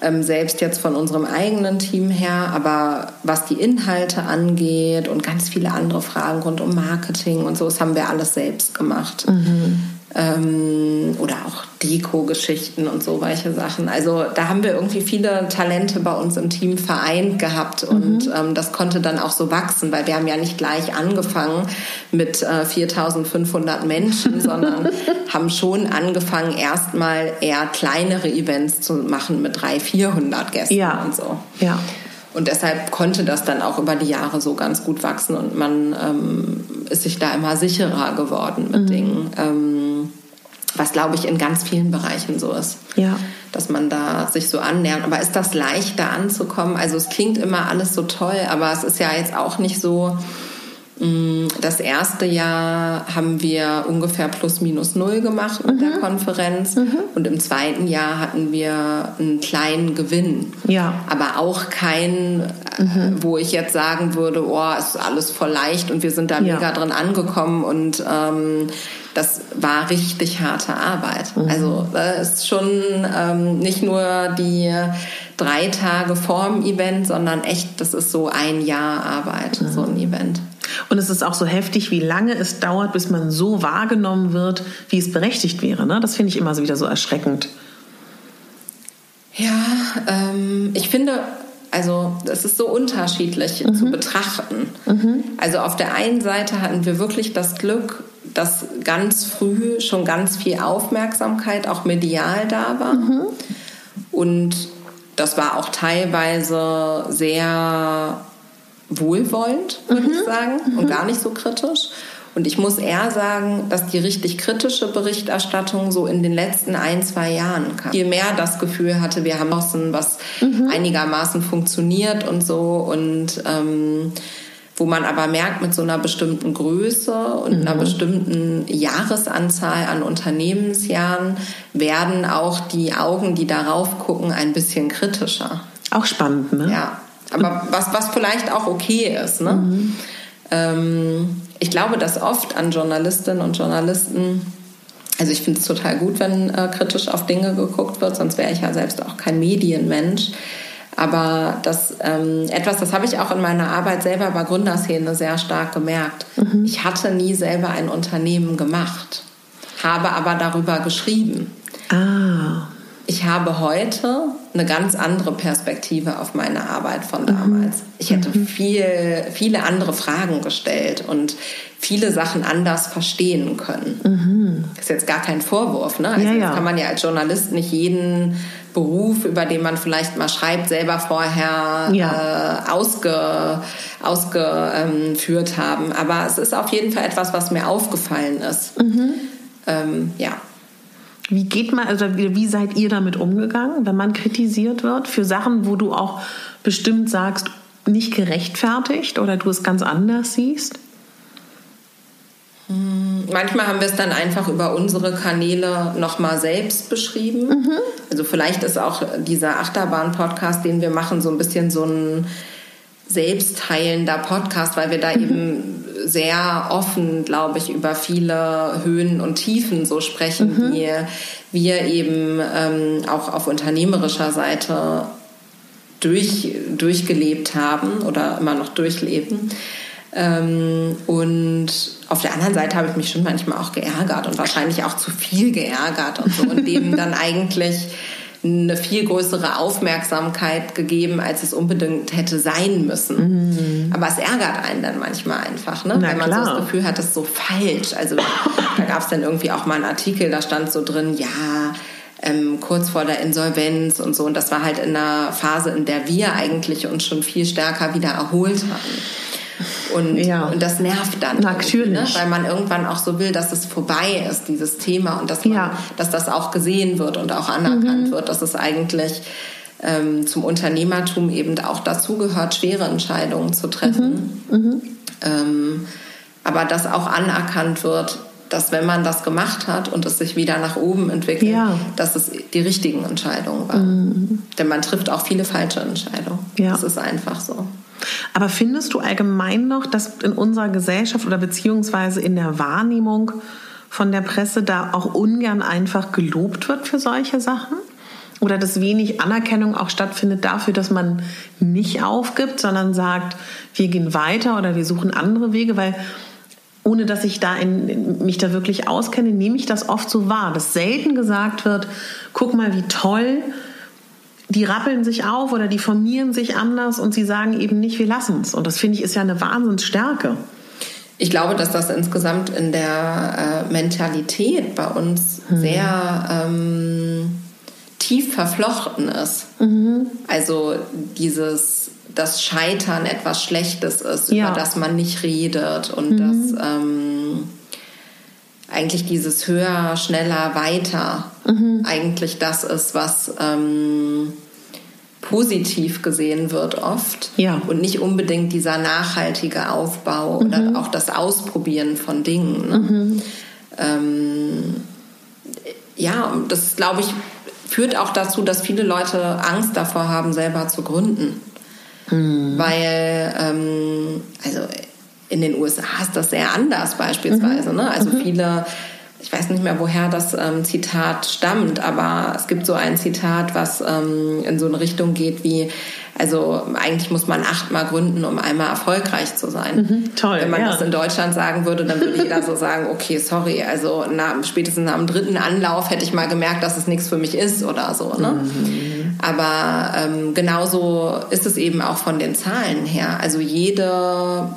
Ähm, selbst jetzt von unserem eigenen Team her, aber was die Inhalte angeht und ganz viele andere Fragen rund um Marketing und so, das haben wir alles selbst gemacht. Mhm ähm, oder auch Deko-Geschichten und so welche Sachen. Also da haben wir irgendwie viele Talente bei uns im Team vereint gehabt und mhm. ähm, das konnte dann auch so wachsen, weil wir haben ja nicht gleich angefangen mit äh, 4.500 Menschen, [LAUGHS] sondern haben schon angefangen, erstmal eher kleinere Events zu machen mit 300, 400 Gästen ja. und so. Ja. Und deshalb konnte das dann auch über die Jahre so ganz gut wachsen und man ähm, ist sich da immer sicherer geworden mit mhm. Dingen. Ähm, was glaube ich in ganz vielen Bereichen so ist. Ja. Dass man da sich so annähert. Aber ist das leichter anzukommen? Also es klingt immer alles so toll, aber es ist ja jetzt auch nicht so, Mm, das erste Jahr haben wir ungefähr plus minus null gemacht mit mhm. der Konferenz mhm. und im zweiten Jahr hatten wir einen kleinen Gewinn. Ja. Aber auch kein, äh, mhm. wo ich jetzt sagen würde, oh, es ist alles voll leicht und wir sind da ja. mega drin angekommen und ähm, das war richtig harte Arbeit. Mhm. Also das ist schon ähm, nicht nur die drei Tage vorm Event, sondern echt, das ist so ein Jahr Arbeit, mhm. so ein Event. Und es ist auch so heftig, wie lange es dauert, bis man so wahrgenommen wird, wie es berechtigt wäre. Ne? Das finde ich immer so wieder so erschreckend. Ja, ähm, ich finde, also das ist so unterschiedlich mhm. zu betrachten. Mhm. Also auf der einen Seite hatten wir wirklich das Glück, dass ganz früh schon ganz viel Aufmerksamkeit auch medial da war. Mhm. Und das war auch teilweise sehr wohlwollend, würde mhm. ich sagen, und mhm. gar nicht so kritisch. Und ich muss eher sagen, dass die richtig kritische Berichterstattung so in den letzten ein, zwei Jahren kam. Viel mehr das Gefühl hatte, wir haben was mhm. einigermaßen funktioniert und so. Und ähm, wo man aber merkt, mit so einer bestimmten Größe und mhm. einer bestimmten Jahresanzahl an Unternehmensjahren werden auch die Augen, die darauf gucken, ein bisschen kritischer. Auch spannend, ne? Ja. Aber was, was vielleicht auch okay ist. Ne? Mhm. Ähm, ich glaube, dass oft an Journalistinnen und Journalisten, also ich finde es total gut, wenn äh, kritisch auf Dinge geguckt wird, sonst wäre ich ja selbst auch kein Medienmensch. Aber das ähm, etwas, das habe ich auch in meiner Arbeit selber bei Gründerszene sehr stark gemerkt. Mhm. Ich hatte nie selber ein Unternehmen gemacht, habe aber darüber geschrieben. Ah ich habe heute eine ganz andere Perspektive auf meine Arbeit von damals. Mhm. Ich hätte mhm. viel, viele andere Fragen gestellt und viele Sachen anders verstehen können. Mhm. Das ist jetzt gar kein Vorwurf. Ne? Also ja, ja. kann man ja als Journalist nicht jeden Beruf, über den man vielleicht mal schreibt, selber vorher ja. äh, ausge, ausgeführt haben. Aber es ist auf jeden Fall etwas, was mir aufgefallen ist. Mhm. Ähm, ja. Wie geht man, also wie seid ihr damit umgegangen, wenn man kritisiert wird für Sachen, wo du auch bestimmt sagst, nicht gerechtfertigt oder du es ganz anders siehst? Hm, manchmal haben wir es dann einfach über unsere Kanäle nochmal selbst beschrieben. Mhm. Also vielleicht ist auch dieser Achterbahn-Podcast, den wir machen, so ein bisschen so ein selbstheilender Podcast, weil wir da eben sehr offen, glaube ich, über viele Höhen und Tiefen so sprechen, mhm. wie wir eben ähm, auch auf unternehmerischer Seite durch, durchgelebt haben oder immer noch durchleben. Ähm, und auf der anderen Seite habe ich mich schon manchmal auch geärgert und wahrscheinlich auch zu viel geärgert und so und dem dann [LAUGHS] eigentlich eine viel größere Aufmerksamkeit gegeben, als es unbedingt hätte sein müssen. Mhm. Aber es ärgert einen dann manchmal einfach, ne? wenn man klar. so das Gefühl hat, das ist so falsch. Also da gab es dann irgendwie auch mal einen Artikel, da stand so drin, ja, ähm, kurz vor der Insolvenz und so. Und das war halt in einer Phase, in der wir eigentlich uns schon viel stärker wieder erholt hatten. Und, ja. und das nervt dann. Natürlich. Ne? Weil man irgendwann auch so will, dass es vorbei ist, dieses Thema, und dass, man, ja. dass das auch gesehen wird und auch anerkannt mhm. wird, dass es eigentlich ähm, zum Unternehmertum eben auch dazugehört, schwere Entscheidungen zu treffen. Mhm. Mhm. Ähm, aber dass auch anerkannt wird, dass wenn man das gemacht hat und es sich wieder nach oben entwickelt, ja. dass es die richtigen Entscheidungen waren. Mhm. Denn man trifft auch viele falsche Entscheidungen. Ja. Das ist einfach so. Aber findest du allgemein noch, dass in unserer Gesellschaft oder beziehungsweise in der Wahrnehmung von der Presse da auch ungern einfach gelobt wird für solche Sachen? Oder dass wenig Anerkennung auch stattfindet dafür, dass man nicht aufgibt, sondern sagt, wir gehen weiter oder wir suchen andere Wege, weil ohne dass ich da in, mich da wirklich auskenne, nehme ich das oft so wahr, dass selten gesagt wird, guck mal, wie toll, die rappeln sich auf oder die formieren sich anders und sie sagen eben nicht, wir lassen es. Und das finde ich ist ja eine Wahnsinnsstärke. Ich glaube, dass das insgesamt in der äh, Mentalität bei uns hm. sehr ähm, tief verflochten ist. Mhm. Also dieses das Scheitern etwas Schlechtes ist, ja. über das man nicht redet und mhm. dass ähm, eigentlich dieses höher, schneller, weiter mhm. eigentlich das ist, was ähm, positiv gesehen wird oft ja. und nicht unbedingt dieser nachhaltige Aufbau mhm. oder auch das Ausprobieren von Dingen. Ne? Mhm. Ähm, ja, das glaube ich führt auch dazu, dass viele Leute Angst davor haben, selber zu gründen. Mhm. Weil, ähm, also in den USA ist das sehr anders beispielsweise. Mhm. Ne? Also mhm. viele, ich weiß nicht mehr, woher das ähm, Zitat stammt, aber es gibt so ein Zitat, was ähm, in so eine Richtung geht wie, also eigentlich muss man achtmal gründen, um einmal erfolgreich zu sein. Mhm, toll. Wenn man ja. das in Deutschland sagen würde, dann würde jeder so sagen, okay, sorry, also na, spätestens am dritten Anlauf hätte ich mal gemerkt, dass es nichts für mich ist oder so. Ne? Mhm. Aber ähm, genauso ist es eben auch von den Zahlen her. Also jede,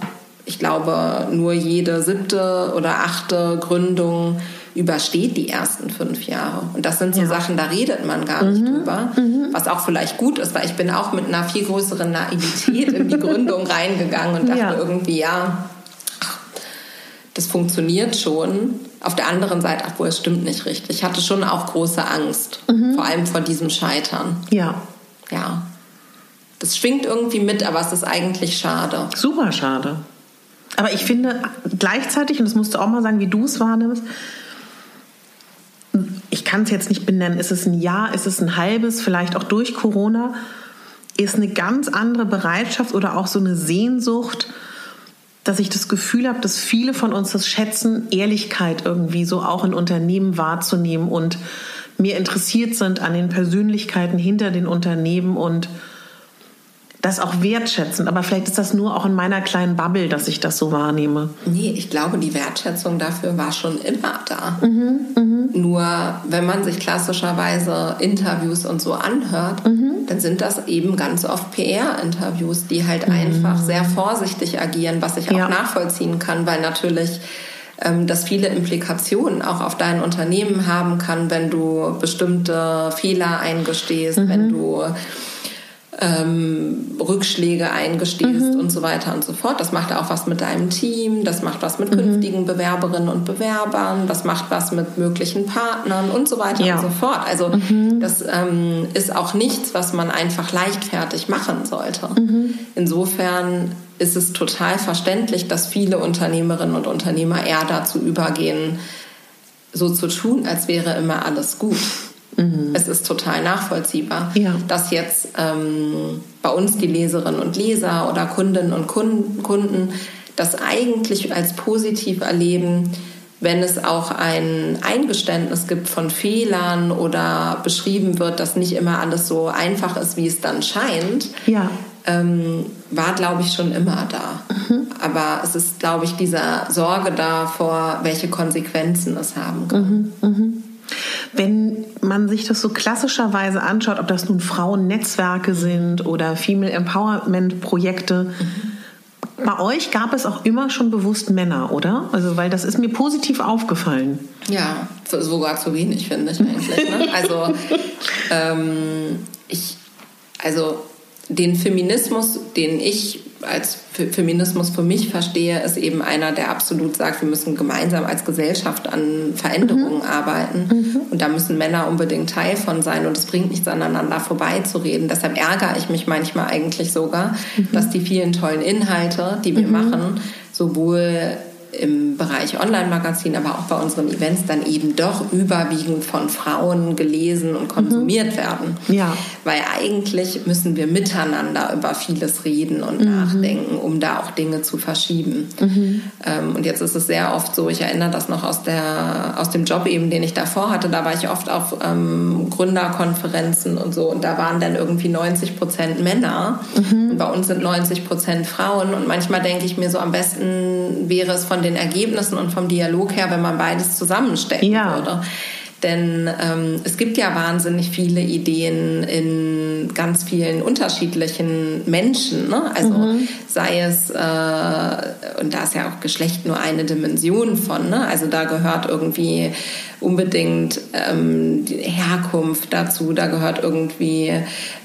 ich glaube, nur jede siebte oder achte Gründung übersteht die ersten fünf Jahre. Und das sind so ja. Sachen, da redet man gar nicht mhm. drüber. Mhm. Was auch vielleicht gut ist, weil ich bin auch mit einer viel größeren Naivität in die Gründung [LAUGHS] reingegangen und dachte ja. irgendwie, ja, das funktioniert schon. Auf der anderen Seite, obwohl es stimmt nicht richtig. Ich hatte schon auch große Angst, mhm. vor allem vor diesem Scheitern. Ja. Ja. Das schwingt irgendwie mit, aber es ist eigentlich schade. Super schade. Aber ich finde gleichzeitig, und das musst du auch mal sagen, wie du es wahrnimmst, ich kann es jetzt nicht benennen, ist es ein Jahr, ist es ein halbes, vielleicht auch durch Corona, ist eine ganz andere Bereitschaft oder auch so eine Sehnsucht, dass ich das Gefühl habe, dass viele von uns das schätzen, Ehrlichkeit irgendwie so auch in Unternehmen wahrzunehmen und mehr interessiert sind an den Persönlichkeiten hinter den Unternehmen und das auch wertschätzen. Aber vielleicht ist das nur auch in meiner kleinen Bubble, dass ich das so wahrnehme. Nee, ich glaube, die Wertschätzung dafür war schon immer da. Mhm, mh. Nur wenn man sich klassischerweise Interviews und so anhört, mhm. dann sind das eben ganz oft PR-Interviews, die halt mhm. einfach sehr vorsichtig agieren, was ich auch ja. nachvollziehen kann, weil natürlich ähm, das viele Implikationen auch auf dein Unternehmen haben kann, wenn du bestimmte Fehler eingestehst, wenn mhm. du ähm, Rückschläge eingestehst mhm. und so weiter und so fort. Das macht auch was mit deinem Team, das macht was mit mhm. künftigen Bewerberinnen und Bewerbern, das macht was mit möglichen Partnern und so weiter ja. und so fort. Also mhm. das ähm, ist auch nichts, was man einfach leichtfertig machen sollte. Mhm. Insofern ist es total verständlich, dass viele Unternehmerinnen und Unternehmer eher dazu übergehen, so zu tun, als wäre immer alles gut. Mhm. Es ist total nachvollziehbar, ja. dass jetzt ähm, bei uns die Leserinnen und Leser oder Kundinnen und Kunden das eigentlich als positiv erleben, wenn es auch ein Eingeständnis gibt von Fehlern oder beschrieben wird, dass nicht immer alles so einfach ist, wie es dann scheint, ja. ähm, war, glaube ich, schon immer da. Mhm. Aber es ist, glaube ich, dieser Sorge davor, welche Konsequenzen es haben kann. Mhm. Mhm. Man sich das so klassischerweise anschaut, ob das nun Frauennetzwerke sind oder Female Empowerment Projekte, mhm. bei euch gab es auch immer schon bewusst Männer, oder? Also, weil das ist mir positiv aufgefallen. Ja, sogar zu wenig, finde ich eigentlich. Ne? [LAUGHS] Also, ähm, ich, also den Feminismus, den ich als Feminismus für mich verstehe, ist eben einer, der absolut sagt, wir müssen gemeinsam als Gesellschaft an Veränderungen mhm. arbeiten. Mhm. Und da müssen Männer unbedingt Teil von sein. Und es bringt nichts aneinander vorbeizureden. Deshalb ärgere ich mich manchmal eigentlich sogar, mhm. dass die vielen tollen Inhalte, die wir mhm. machen, sowohl im Bereich Online-Magazin, aber auch bei unseren Events dann eben doch überwiegend von Frauen gelesen und konsumiert mhm. werden. Ja. Weil eigentlich müssen wir miteinander über vieles reden und mhm. nachdenken, um da auch Dinge zu verschieben. Mhm. Ähm, und jetzt ist es sehr oft so, ich erinnere das noch aus, der, aus dem Job eben, den ich davor hatte, da war ich oft auf ähm, Gründerkonferenzen und so und da waren dann irgendwie 90 Prozent Männer mhm. und bei uns sind 90 Prozent Frauen und manchmal denke ich mir so, am besten wäre es von den Ergebnissen und vom Dialog her, wenn man beides zusammenstecken ja. würde. Denn ähm, es gibt ja wahnsinnig viele Ideen in ganz vielen unterschiedlichen Menschen. Ne? Also mhm. sei es, äh, und da ist ja auch Geschlecht nur eine Dimension von. Ne? Also da gehört irgendwie unbedingt ähm, die Herkunft dazu, da gehört irgendwie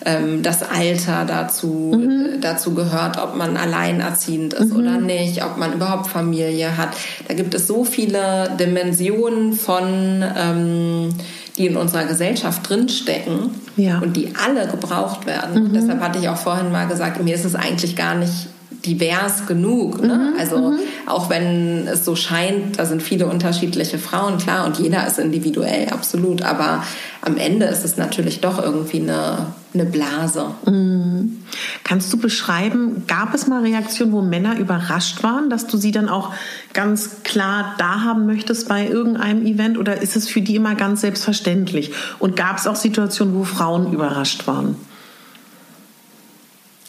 ähm, das Alter dazu, mhm. dazu gehört, ob man alleinerziehend ist mhm. oder nicht, ob man überhaupt Familie hat. Da gibt es so viele Dimensionen von ähm, die in unserer Gesellschaft drinstecken ja. und die alle gebraucht werden. Mhm. Deshalb hatte ich auch vorhin mal gesagt, mir ist es eigentlich gar nicht divers genug. Ne? Mhm, also mhm. auch wenn es so scheint, da sind viele unterschiedliche Frauen, klar, und jeder ist individuell, absolut. Aber am Ende ist es natürlich doch irgendwie eine, eine Blase. Mhm. Kannst du beschreiben, gab es mal Reaktionen, wo Männer überrascht waren, dass du sie dann auch ganz klar da haben möchtest bei irgendeinem Event? Oder ist es für die immer ganz selbstverständlich? Und gab es auch Situationen, wo Frauen überrascht waren?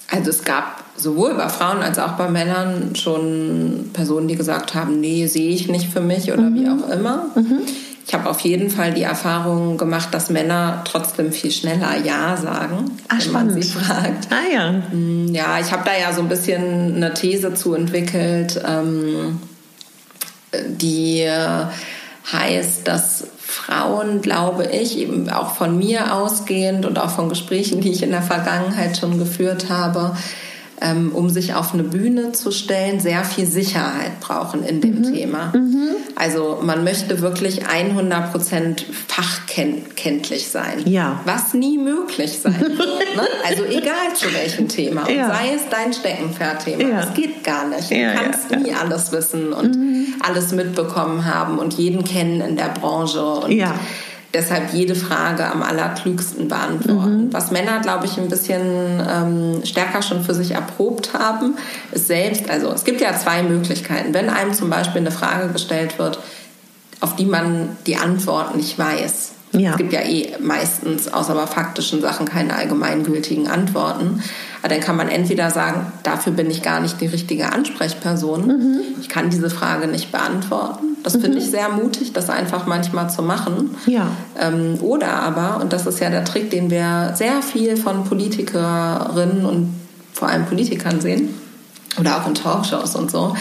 Also es gab sowohl bei Frauen als auch bei Männern schon Personen, die gesagt haben, nee, sehe ich nicht für mich oder mhm. wie auch immer. Mhm. Ich habe auf jeden Fall die Erfahrung gemacht, dass Männer trotzdem viel schneller Ja sagen, Ach, wenn spannend. man sie fragt. Ah ja. Mm, ja, ich habe da ja so ein bisschen eine These zu entwickelt, ähm, die heißt, dass Frauen, glaube ich, eben auch von mir ausgehend und auch von Gesprächen, die ich in der Vergangenheit schon geführt habe, ähm, um sich auf eine Bühne zu stellen, sehr viel Sicherheit brauchen in dem mhm. Thema. Mhm. Also man möchte wirklich 100 Prozent fachkenntlich sein. Ja. Was nie möglich sein [LAUGHS] wird. Ne? Also egal zu welchem Thema. Und ja. sei es dein Steckenpferdthema. Ja. Das geht gar nicht. Du ja, kannst nie alles wissen und mhm. alles mitbekommen haben und jeden kennen in der Branche. Und ja deshalb jede Frage am allerklügsten beantworten. Mhm. Was Männer, glaube ich, ein bisschen ähm, stärker schon für sich erprobt haben, ist selbst, also es gibt ja zwei Möglichkeiten. Wenn einem zum Beispiel eine Frage gestellt wird, auf die man die Antwort nicht weiß. Ja. Es gibt ja eh meistens außer bei faktischen Sachen keine allgemeingültigen Antworten. Aber dann kann man entweder sagen, dafür bin ich gar nicht die richtige Ansprechperson. Mhm. Ich kann diese Frage nicht beantworten. Das mhm. finde ich sehr mutig, das einfach manchmal zu machen. Ja. Ähm, oder aber, und das ist ja der Trick, den wir sehr viel von Politikerinnen und vor allem Politikern sehen, oder auch in Talkshows und so,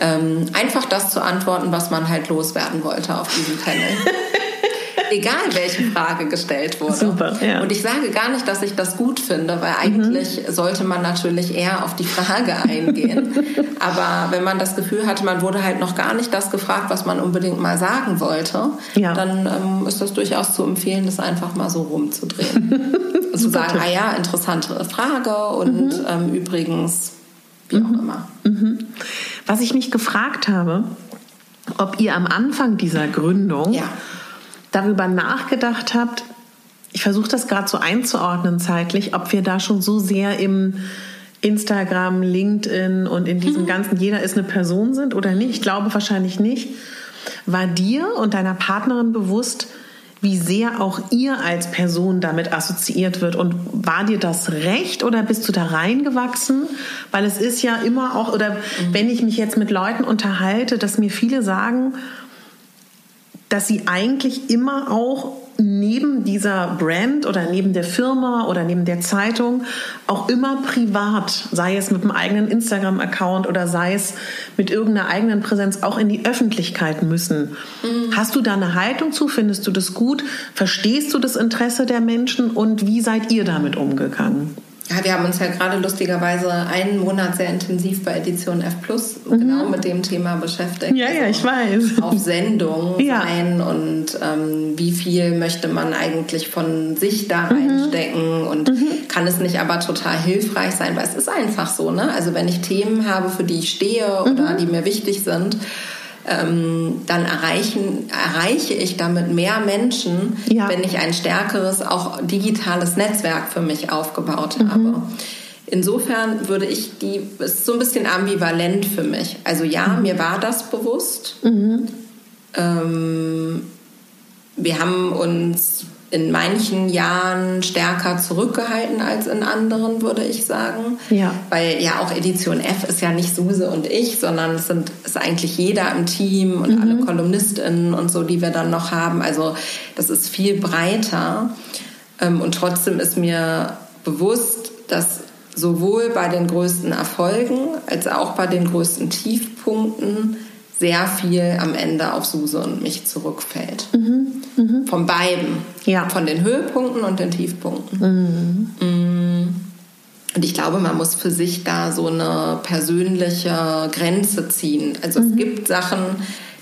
ähm, einfach das zu antworten, was man halt loswerden wollte auf diesem Panel. [LAUGHS] egal welche Frage gestellt wurde. Super, ja. Und ich sage gar nicht, dass ich das gut finde, weil eigentlich mhm. sollte man natürlich eher auf die Frage eingehen. [LAUGHS] Aber wenn man das Gefühl hatte, man wurde halt noch gar nicht das gefragt, was man unbedingt mal sagen wollte, ja. dann ähm, ist das durchaus zu empfehlen, das einfach mal so rumzudrehen. [LAUGHS] zu sagen, ah ja, interessante Frage und mhm. ähm, übrigens, wie mhm. auch immer. Mhm. Was ich mich gefragt habe, ob ihr am Anfang dieser Gründung ja darüber nachgedacht habt, ich versuche das gerade so einzuordnen zeitlich, ob wir da schon so sehr im Instagram, LinkedIn und in diesem mhm. ganzen, jeder ist eine Person sind oder nicht. Ich glaube wahrscheinlich nicht. War dir und deiner Partnerin bewusst, wie sehr auch ihr als Person damit assoziiert wird. Und war dir das recht oder bist du da reingewachsen? Weil es ist ja immer auch, oder mhm. wenn ich mich jetzt mit Leuten unterhalte, dass mir viele sagen, dass sie eigentlich immer auch neben dieser Brand oder neben der Firma oder neben der Zeitung auch immer privat, sei es mit einem eigenen Instagram-Account oder sei es mit irgendeiner eigenen Präsenz, auch in die Öffentlichkeit müssen. Mhm. Hast du da eine Haltung zu? Findest du das gut? Verstehst du das Interesse der Menschen und wie seid ihr damit umgegangen? Ja, wir haben uns ja gerade lustigerweise einen Monat sehr intensiv bei Edition F Plus mhm. genau mit dem Thema beschäftigt. Ja, ja, ich weiß. Auf Sendung [LAUGHS] ja. sein und ähm, wie viel möchte man eigentlich von sich da mhm. reinstecken mhm. und mhm. kann es nicht aber total hilfreich sein, weil es ist einfach so, ne? Also wenn ich Themen habe, für die ich stehe oder mhm. die mir wichtig sind, ähm, dann erreichen, erreiche ich damit mehr Menschen, ja. wenn ich ein stärkeres, auch digitales Netzwerk für mich aufgebaut mhm. habe. Insofern würde ich die, es ist so ein bisschen ambivalent für mich. Also ja, mhm. mir war das bewusst. Mhm. Ähm, wir haben uns in manchen Jahren stärker zurückgehalten als in anderen, würde ich sagen. Ja. Weil ja auch Edition F ist ja nicht Suse und ich, sondern es sind ist eigentlich jeder im Team und mhm. alle KolumnistInnen und so, die wir dann noch haben. Also das ist viel breiter. Ähm, und trotzdem ist mir bewusst, dass sowohl bei den größten Erfolgen als auch bei den größten Tiefpunkten sehr viel am Ende auf Suse und mich zurückfällt. Mhm. Mhm. Von beiden. Ja. Von den Höhepunkten und den Tiefpunkten. Mhm. Mm. Und ich glaube, man muss für sich da so eine persönliche Grenze ziehen. Also es mhm. gibt Sachen,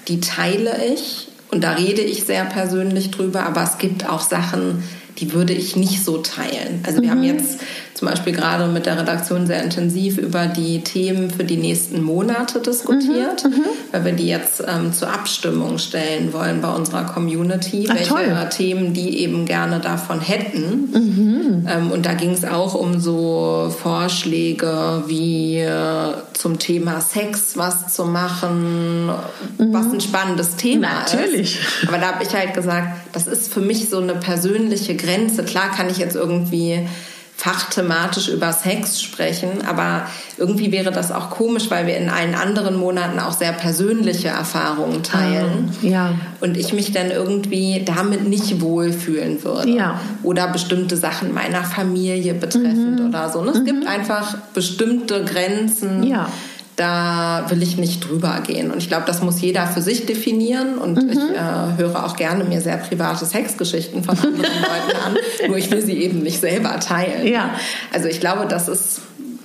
die teile ich und da rede ich sehr persönlich drüber, aber es gibt auch Sachen, die würde ich nicht so teilen. Also wir haben mhm. jetzt zum Beispiel gerade mit der Redaktion sehr intensiv über die Themen für die nächsten Monate diskutiert, mhm, mhm. weil wir die jetzt ähm, zur Abstimmung stellen wollen bei unserer Community, Ach, welche toll. Themen die eben gerne davon hätten. Mhm. Ähm, und da ging es auch um so Vorschläge wie äh, zum Thema Sex was zu machen, mhm. was ein spannendes Thema Natürlich. ist. Aber da habe ich halt gesagt, das ist für mich so eine persönliche Grenze. Klar kann ich jetzt irgendwie fachthematisch über Sex sprechen, aber irgendwie wäre das auch komisch, weil wir in allen anderen Monaten auch sehr persönliche Erfahrungen teilen. Ah, ja. Und ich mich dann irgendwie damit nicht wohlfühlen würde. Ja. Oder bestimmte Sachen meiner Familie betreffend mhm. oder so. Und es mhm. gibt einfach bestimmte Grenzen. Ja da will ich nicht drüber gehen. Und ich glaube, das muss jeder für sich definieren. Und mhm. ich äh, höre auch gerne mir sehr private Sexgeschichten von anderen [LAUGHS] Leuten an. Nur ich will sie eben nicht selber teilen. Ja. Also ich glaube, das ist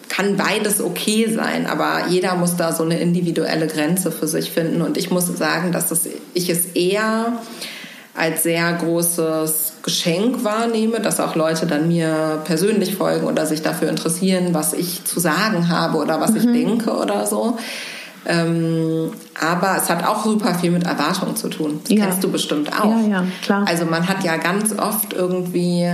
kann beides okay sein, aber jeder muss da so eine individuelle Grenze für sich finden. Und ich muss sagen, dass das, ich es eher als sehr großes Geschenk wahrnehme, dass auch Leute dann mir persönlich folgen oder sich dafür interessieren, was ich zu sagen habe oder was mhm. ich denke oder so. Ähm, aber es hat auch super viel mit Erwartungen zu tun. Das ja. kennst du bestimmt auch. Ja, ja, klar. Also man hat ja ganz oft irgendwie,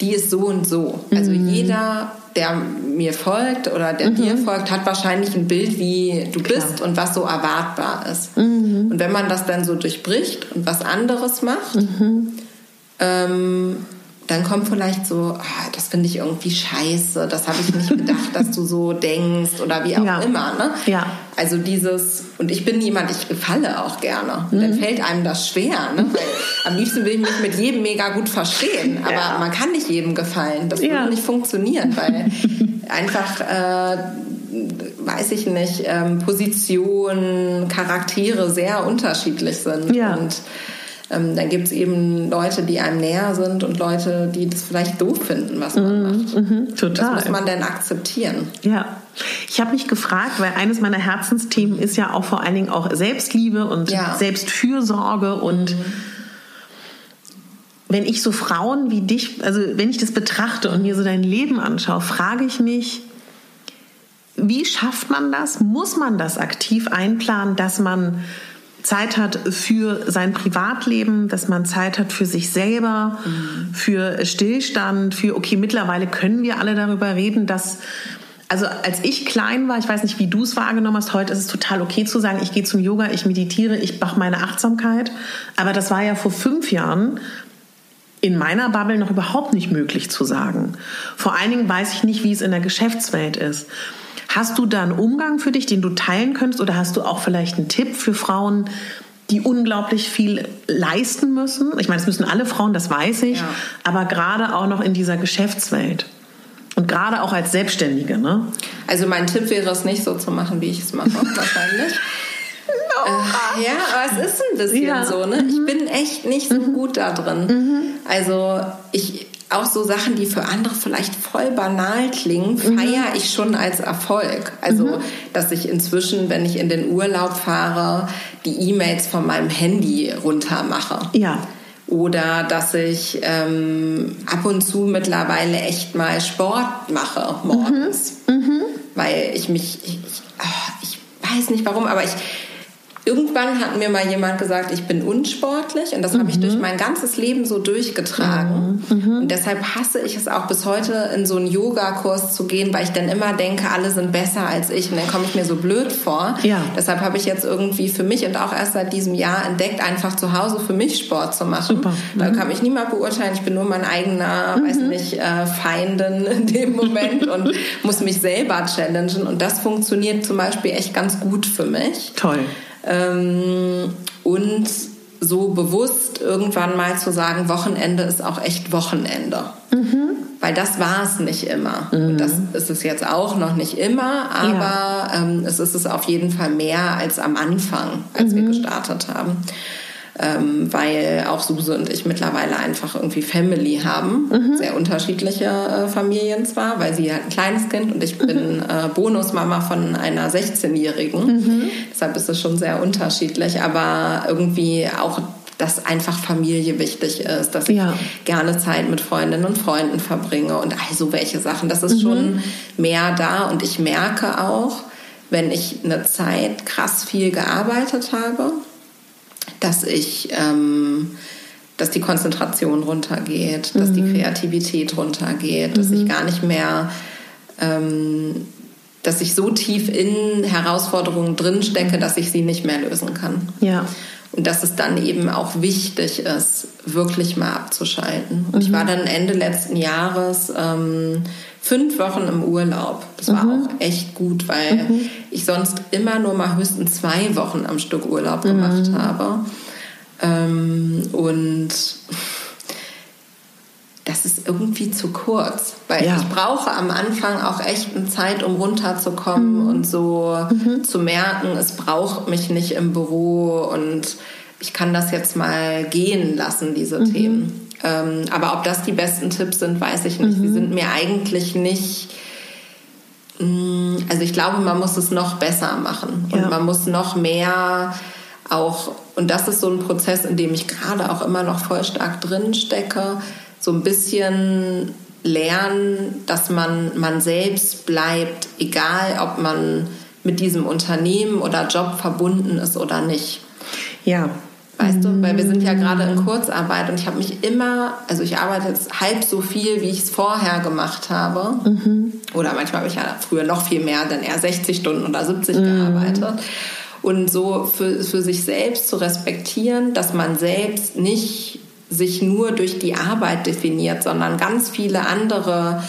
die ist so und so. Also mhm. jeder der mir folgt oder der mhm. dir folgt, hat wahrscheinlich ein Bild, wie du Klar. bist und was so erwartbar ist. Mhm. Und wenn man das dann so durchbricht und was anderes macht, mhm. ähm, dann kommt vielleicht so, ah, das finde ich irgendwie scheiße, das habe ich nicht gedacht, dass du so [LAUGHS] denkst oder wie auch ja. immer. Ne? Ja. Also dieses, und ich bin jemand, ich gefalle auch gerne. Mhm. Dann fällt einem das schwer, ne? [LAUGHS] weil am liebsten will ich mich mit jedem mega gut verstehen, aber ja. man kann nicht jedem gefallen. Das ja. würde nicht funktionieren, weil [LAUGHS] einfach... Äh, weiß ich nicht, ähm, Positionen, Charaktere sehr unterschiedlich sind. Ja. Und ähm, dann gibt es eben Leute, die einem näher sind und Leute, die das vielleicht doof finden, was man mhm, macht. Mhm, total. Das muss man dann akzeptieren. Ja. Ich habe mich gefragt, weil eines meiner Herzensthemen ist ja auch vor allen Dingen auch Selbstliebe und ja. Selbstfürsorge und mhm. wenn ich so Frauen wie dich, also wenn ich das betrachte und mir so dein Leben anschaue, frage ich mich, wie schafft man das? Muss man das aktiv einplanen, dass man Zeit hat für sein Privatleben, dass man Zeit hat für sich selber, mhm. für Stillstand, für, okay, mittlerweile können wir alle darüber reden, dass, also als ich klein war, ich weiß nicht, wie du es wahrgenommen hast, heute ist es total okay zu sagen, ich gehe zum Yoga, ich meditiere, ich mache meine Achtsamkeit. Aber das war ja vor fünf Jahren in meiner Bubble noch überhaupt nicht möglich zu sagen. Vor allen Dingen weiß ich nicht, wie es in der Geschäftswelt ist. Hast du da einen Umgang für dich, den du teilen könntest? Oder hast du auch vielleicht einen Tipp für Frauen, die unglaublich viel leisten müssen. Ich meine, es müssen alle Frauen, das weiß ich, ja. aber gerade auch noch in dieser Geschäftswelt. Und gerade auch als Selbstständige, ne? Also mein Tipp wäre es nicht so zu machen, wie ich es mache, [LAUGHS] wahrscheinlich. Äh, ja, aber es ist ein bisschen ja. so, ne? Ich mhm. bin echt nicht so mhm. gut da drin. Mhm. Also ich auch so Sachen, die für andere vielleicht voll banal klingen, mhm. feiere ich schon als Erfolg. Also, mhm. dass ich inzwischen, wenn ich in den Urlaub fahre, die E-Mails von meinem Handy runter mache. Ja. Oder dass ich ähm, ab und zu mittlerweile echt mal Sport mache morgens. Mhm. mhm. Weil ich mich, ich, ich, ich weiß nicht warum, aber ich, Irgendwann hat mir mal jemand gesagt, ich bin unsportlich und das mhm. habe ich durch mhm. mein ganzes Leben so durchgetragen. Mhm. mhm. Und deshalb hasse ich es auch bis heute, in so einen Yogakurs zu gehen, weil ich dann immer denke, alle sind besser als ich und dann komme ich mir so blöd vor. Ja. Deshalb habe ich jetzt irgendwie für mich und auch erst seit diesem Jahr entdeckt, einfach zu Hause für mich Sport zu machen. Super. Mhm. Da kann mich niemand beurteilen. Ich bin nur mein eigener, mhm. weiß nicht, äh, Feindin [LAUGHS] in dem Moment und muss mich selber challengen. Und das funktioniert zum Beispiel echt ganz gut für mich. Toll. Ähm, und so bewusst irgendwann mal zu sagen, Wochenende ist auch echt Wochenende. Mhm. Weil das war es nicht immer. Mhm. Und das ist es jetzt auch noch nicht immer, aber ja. ähm, es ist es auf jeden Fall mehr als am Anfang, als mhm. wir gestartet haben ähm, weil auch Suse und ich mittlerweile einfach irgendwie Family haben. Mhm. Sehr unterschiedliche äh, Familien zwar, weil sie hat ein kleines Kind und ich mhm. bin äh, Bonusmama von einer 16-Jährigen. Mhm. Deshalb ist es schon sehr unterschiedlich, aber irgendwie auch dass einfach Familie wichtig ist, dass ja. ich gerne Zeit mit Freundinnen und Freunden verbringe und all so welche Sachen. Das ist mhm. schon mehr da und ich merke auch, wenn ich eine Zeit krass viel gearbeitet habe, dass ich, ähm, dass die Konzentration runtergeht, dass die mhm. Kreativität runtergeht, dass ich mhm. gar nicht mehr, ähm, dass ich so tief in Herausforderungen drinstecke, dass ich sie nicht mehr lösen kann. Ja. Und dass es dann eben auch wichtig ist, wirklich mal abzuschalten. Und mhm. ich war dann Ende letzten Jahres ähm, fünf Wochen im Urlaub. Das war mhm. auch echt gut, weil mhm. ich sonst immer nur mal höchstens zwei Wochen am Stück Urlaub gemacht mhm. habe. Ähm, und das ist irgendwie zu kurz, weil ja. ich brauche am Anfang auch echt eine Zeit, um runterzukommen mhm. und so mhm. zu merken, es braucht mich nicht im Büro und ich kann das jetzt mal gehen lassen, diese mhm. Themen. Ähm, aber ob das die besten Tipps sind, weiß ich nicht. Mhm. sind mir eigentlich nicht. Mh, mm, also ich glaube, man muss es noch besser machen und ja. man muss noch mehr auch, und das ist so ein Prozess, in dem ich gerade auch immer noch voll stark drin stecke, so ein bisschen lernen, dass man man selbst bleibt, egal ob man mit diesem Unternehmen oder Job verbunden ist oder nicht. Ja. Weißt du, weil wir sind ja gerade in Kurzarbeit und ich habe mich immer, also ich arbeite jetzt halb so viel, wie ich es vorher gemacht habe. Mhm. Oder manchmal habe ich ja früher noch viel mehr, dann eher 60 Stunden oder 70 mhm. gearbeitet. Und so für, für sich selbst zu respektieren, dass man selbst nicht sich nur durch die Arbeit definiert, sondern ganz viele andere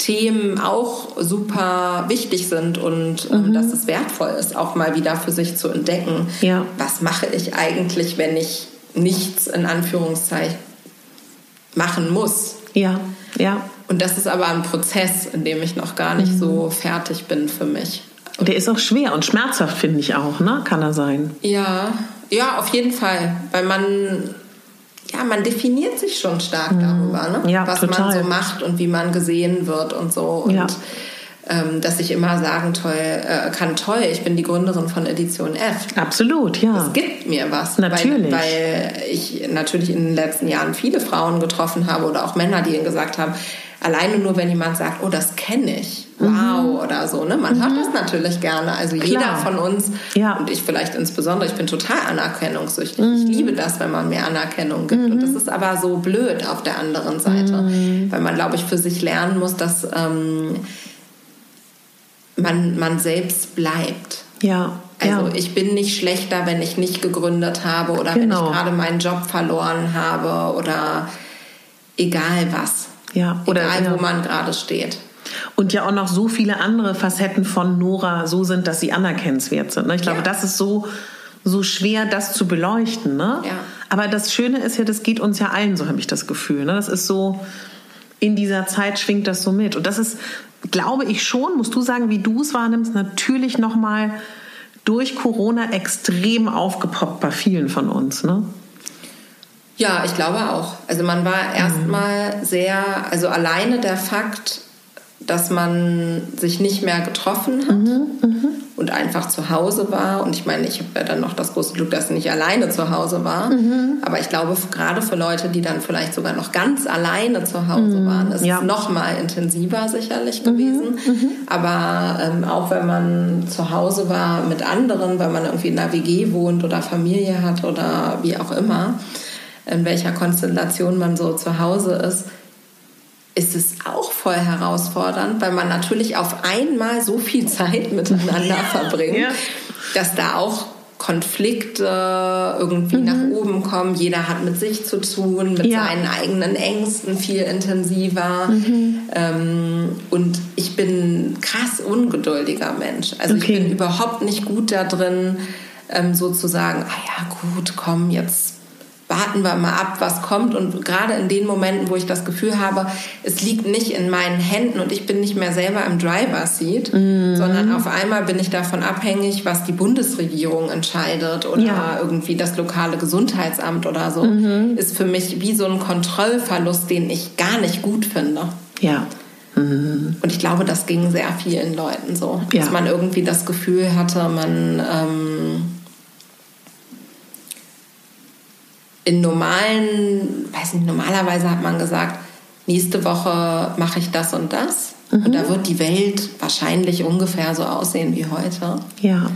Themen auch super wichtig sind und ähm, mhm. dass es wertvoll ist, auch mal wieder für sich zu entdecken. Ja. Was mache ich eigentlich, wenn ich nichts in Anführungszeichen machen muss? Ja, ja. Und das ist aber ein Prozess, in dem ich noch gar nicht mhm. so fertig bin für mich. Und der ist auch schwer und schmerzhaft, finde ich auch, ne? Kann er sein. Ja, ja, auf jeden Fall. Weil man ja, man definiert sich schon stark mhm. darüber, ne? ja, was total. man so macht und wie man gesehen wird und so. Und ja. ähm, dass ich immer sagen toll, äh, kann, toll, ich bin die Gründerin von Edition F. Absolut, ja. Es gibt mir was. Natürlich. Weil, weil ich natürlich in den letzten Jahren viele Frauen getroffen habe oder auch Männer, die gesagt haben, alleine nur, wenn jemand sagt, oh, das kenne ich, wow mhm. oder so. Ne? Man mhm. hört das natürlich gerne. Also Klar. jeder von uns ja. und ich vielleicht insbesondere, ich bin total anerkennungssüchtig. Mhm. Ich liebe das, wenn man mir Anerkennung gibt. Und das mhm. ist aber so blöd auf der anderen Seite, mhm. weil man, glaube ich, für sich lernen muss, dass ähm, man, man selbst bleibt. Ja. Also ja. ich bin nicht schlechter, wenn ich nicht gegründet habe oder genau. wenn ich gerade meinen Job verloren habe oder egal was. Ja, oder Egal, ja. wo man gerade steht. Und ja auch noch so viele andere Facetten von Nora so sind, dass sie anerkennenswert sind. Ne? Ich glaube, ja. das ist so so schwer, das zu beleuchten. Ne? Ja. Aber das Schöne ist ja, das geht uns ja allen, so habe ich das Gefühl. Ne? Das ist so, in dieser Zeit schwingt das so mit. Und das ist, glaube ich schon, musst du sagen, wie du es wahrnimmst, natürlich nochmal durch Corona extrem aufgepoppt bei vielen von uns. Ne? Ja, ich glaube auch. Also man war erstmal sehr, also alleine der Fakt, dass man sich nicht mehr getroffen hat und einfach zu Hause war. Und ich meine, ich habe ja dann noch das große Glück, dass ich nicht alleine zu Hause war. Aber ich glaube, gerade für Leute, die dann vielleicht sogar noch ganz alleine zu Hause waren, ist Ja. es noch mal intensiver sicherlich gewesen. Aber ähm, auch wenn man zu Hause war mit anderen, weil man irgendwie in einer WG wohnt oder Familie hat oder wie auch immer, in welcher Konstellation man so zu Hause ist, ist es auch voll herausfordernd, weil man natürlich auf einmal so viel Zeit miteinander verbringt, Ja. dass da auch Konflikte irgendwie Mhm. nach oben kommen. Jeder hat mit sich zu tun, mit Ja. seinen eigenen Ängsten viel intensiver. Mhm. Ähm, und ich bin ein krass ungeduldiger Mensch. Also Okay. ich bin überhaupt nicht gut da drin, ähm, sozusagen, ah ja gut, komm, jetzt warten wir mal ab, was kommt. Und gerade in den Momenten, wo ich das Gefühl habe, es liegt nicht in meinen Händen und ich bin nicht mehr selber im Driver Seat, Mhm. sondern auf einmal bin ich davon abhängig, was die Bundesregierung entscheidet oder Ja. irgendwie das lokale Gesundheitsamt oder so, Mhm. ist für mich wie so ein Kontrollverlust, den ich gar nicht gut finde. Ja. Und ich glaube, das ging sehr vielen Leuten so, Ja. dass man irgendwie das Gefühl hatte, man ähm, in normalen, weiß nicht, normalerweise hat man gesagt, nächste Woche mache ich das und das. Und da wird die Welt wahrscheinlich ungefähr so aussehen wie heute. Ja.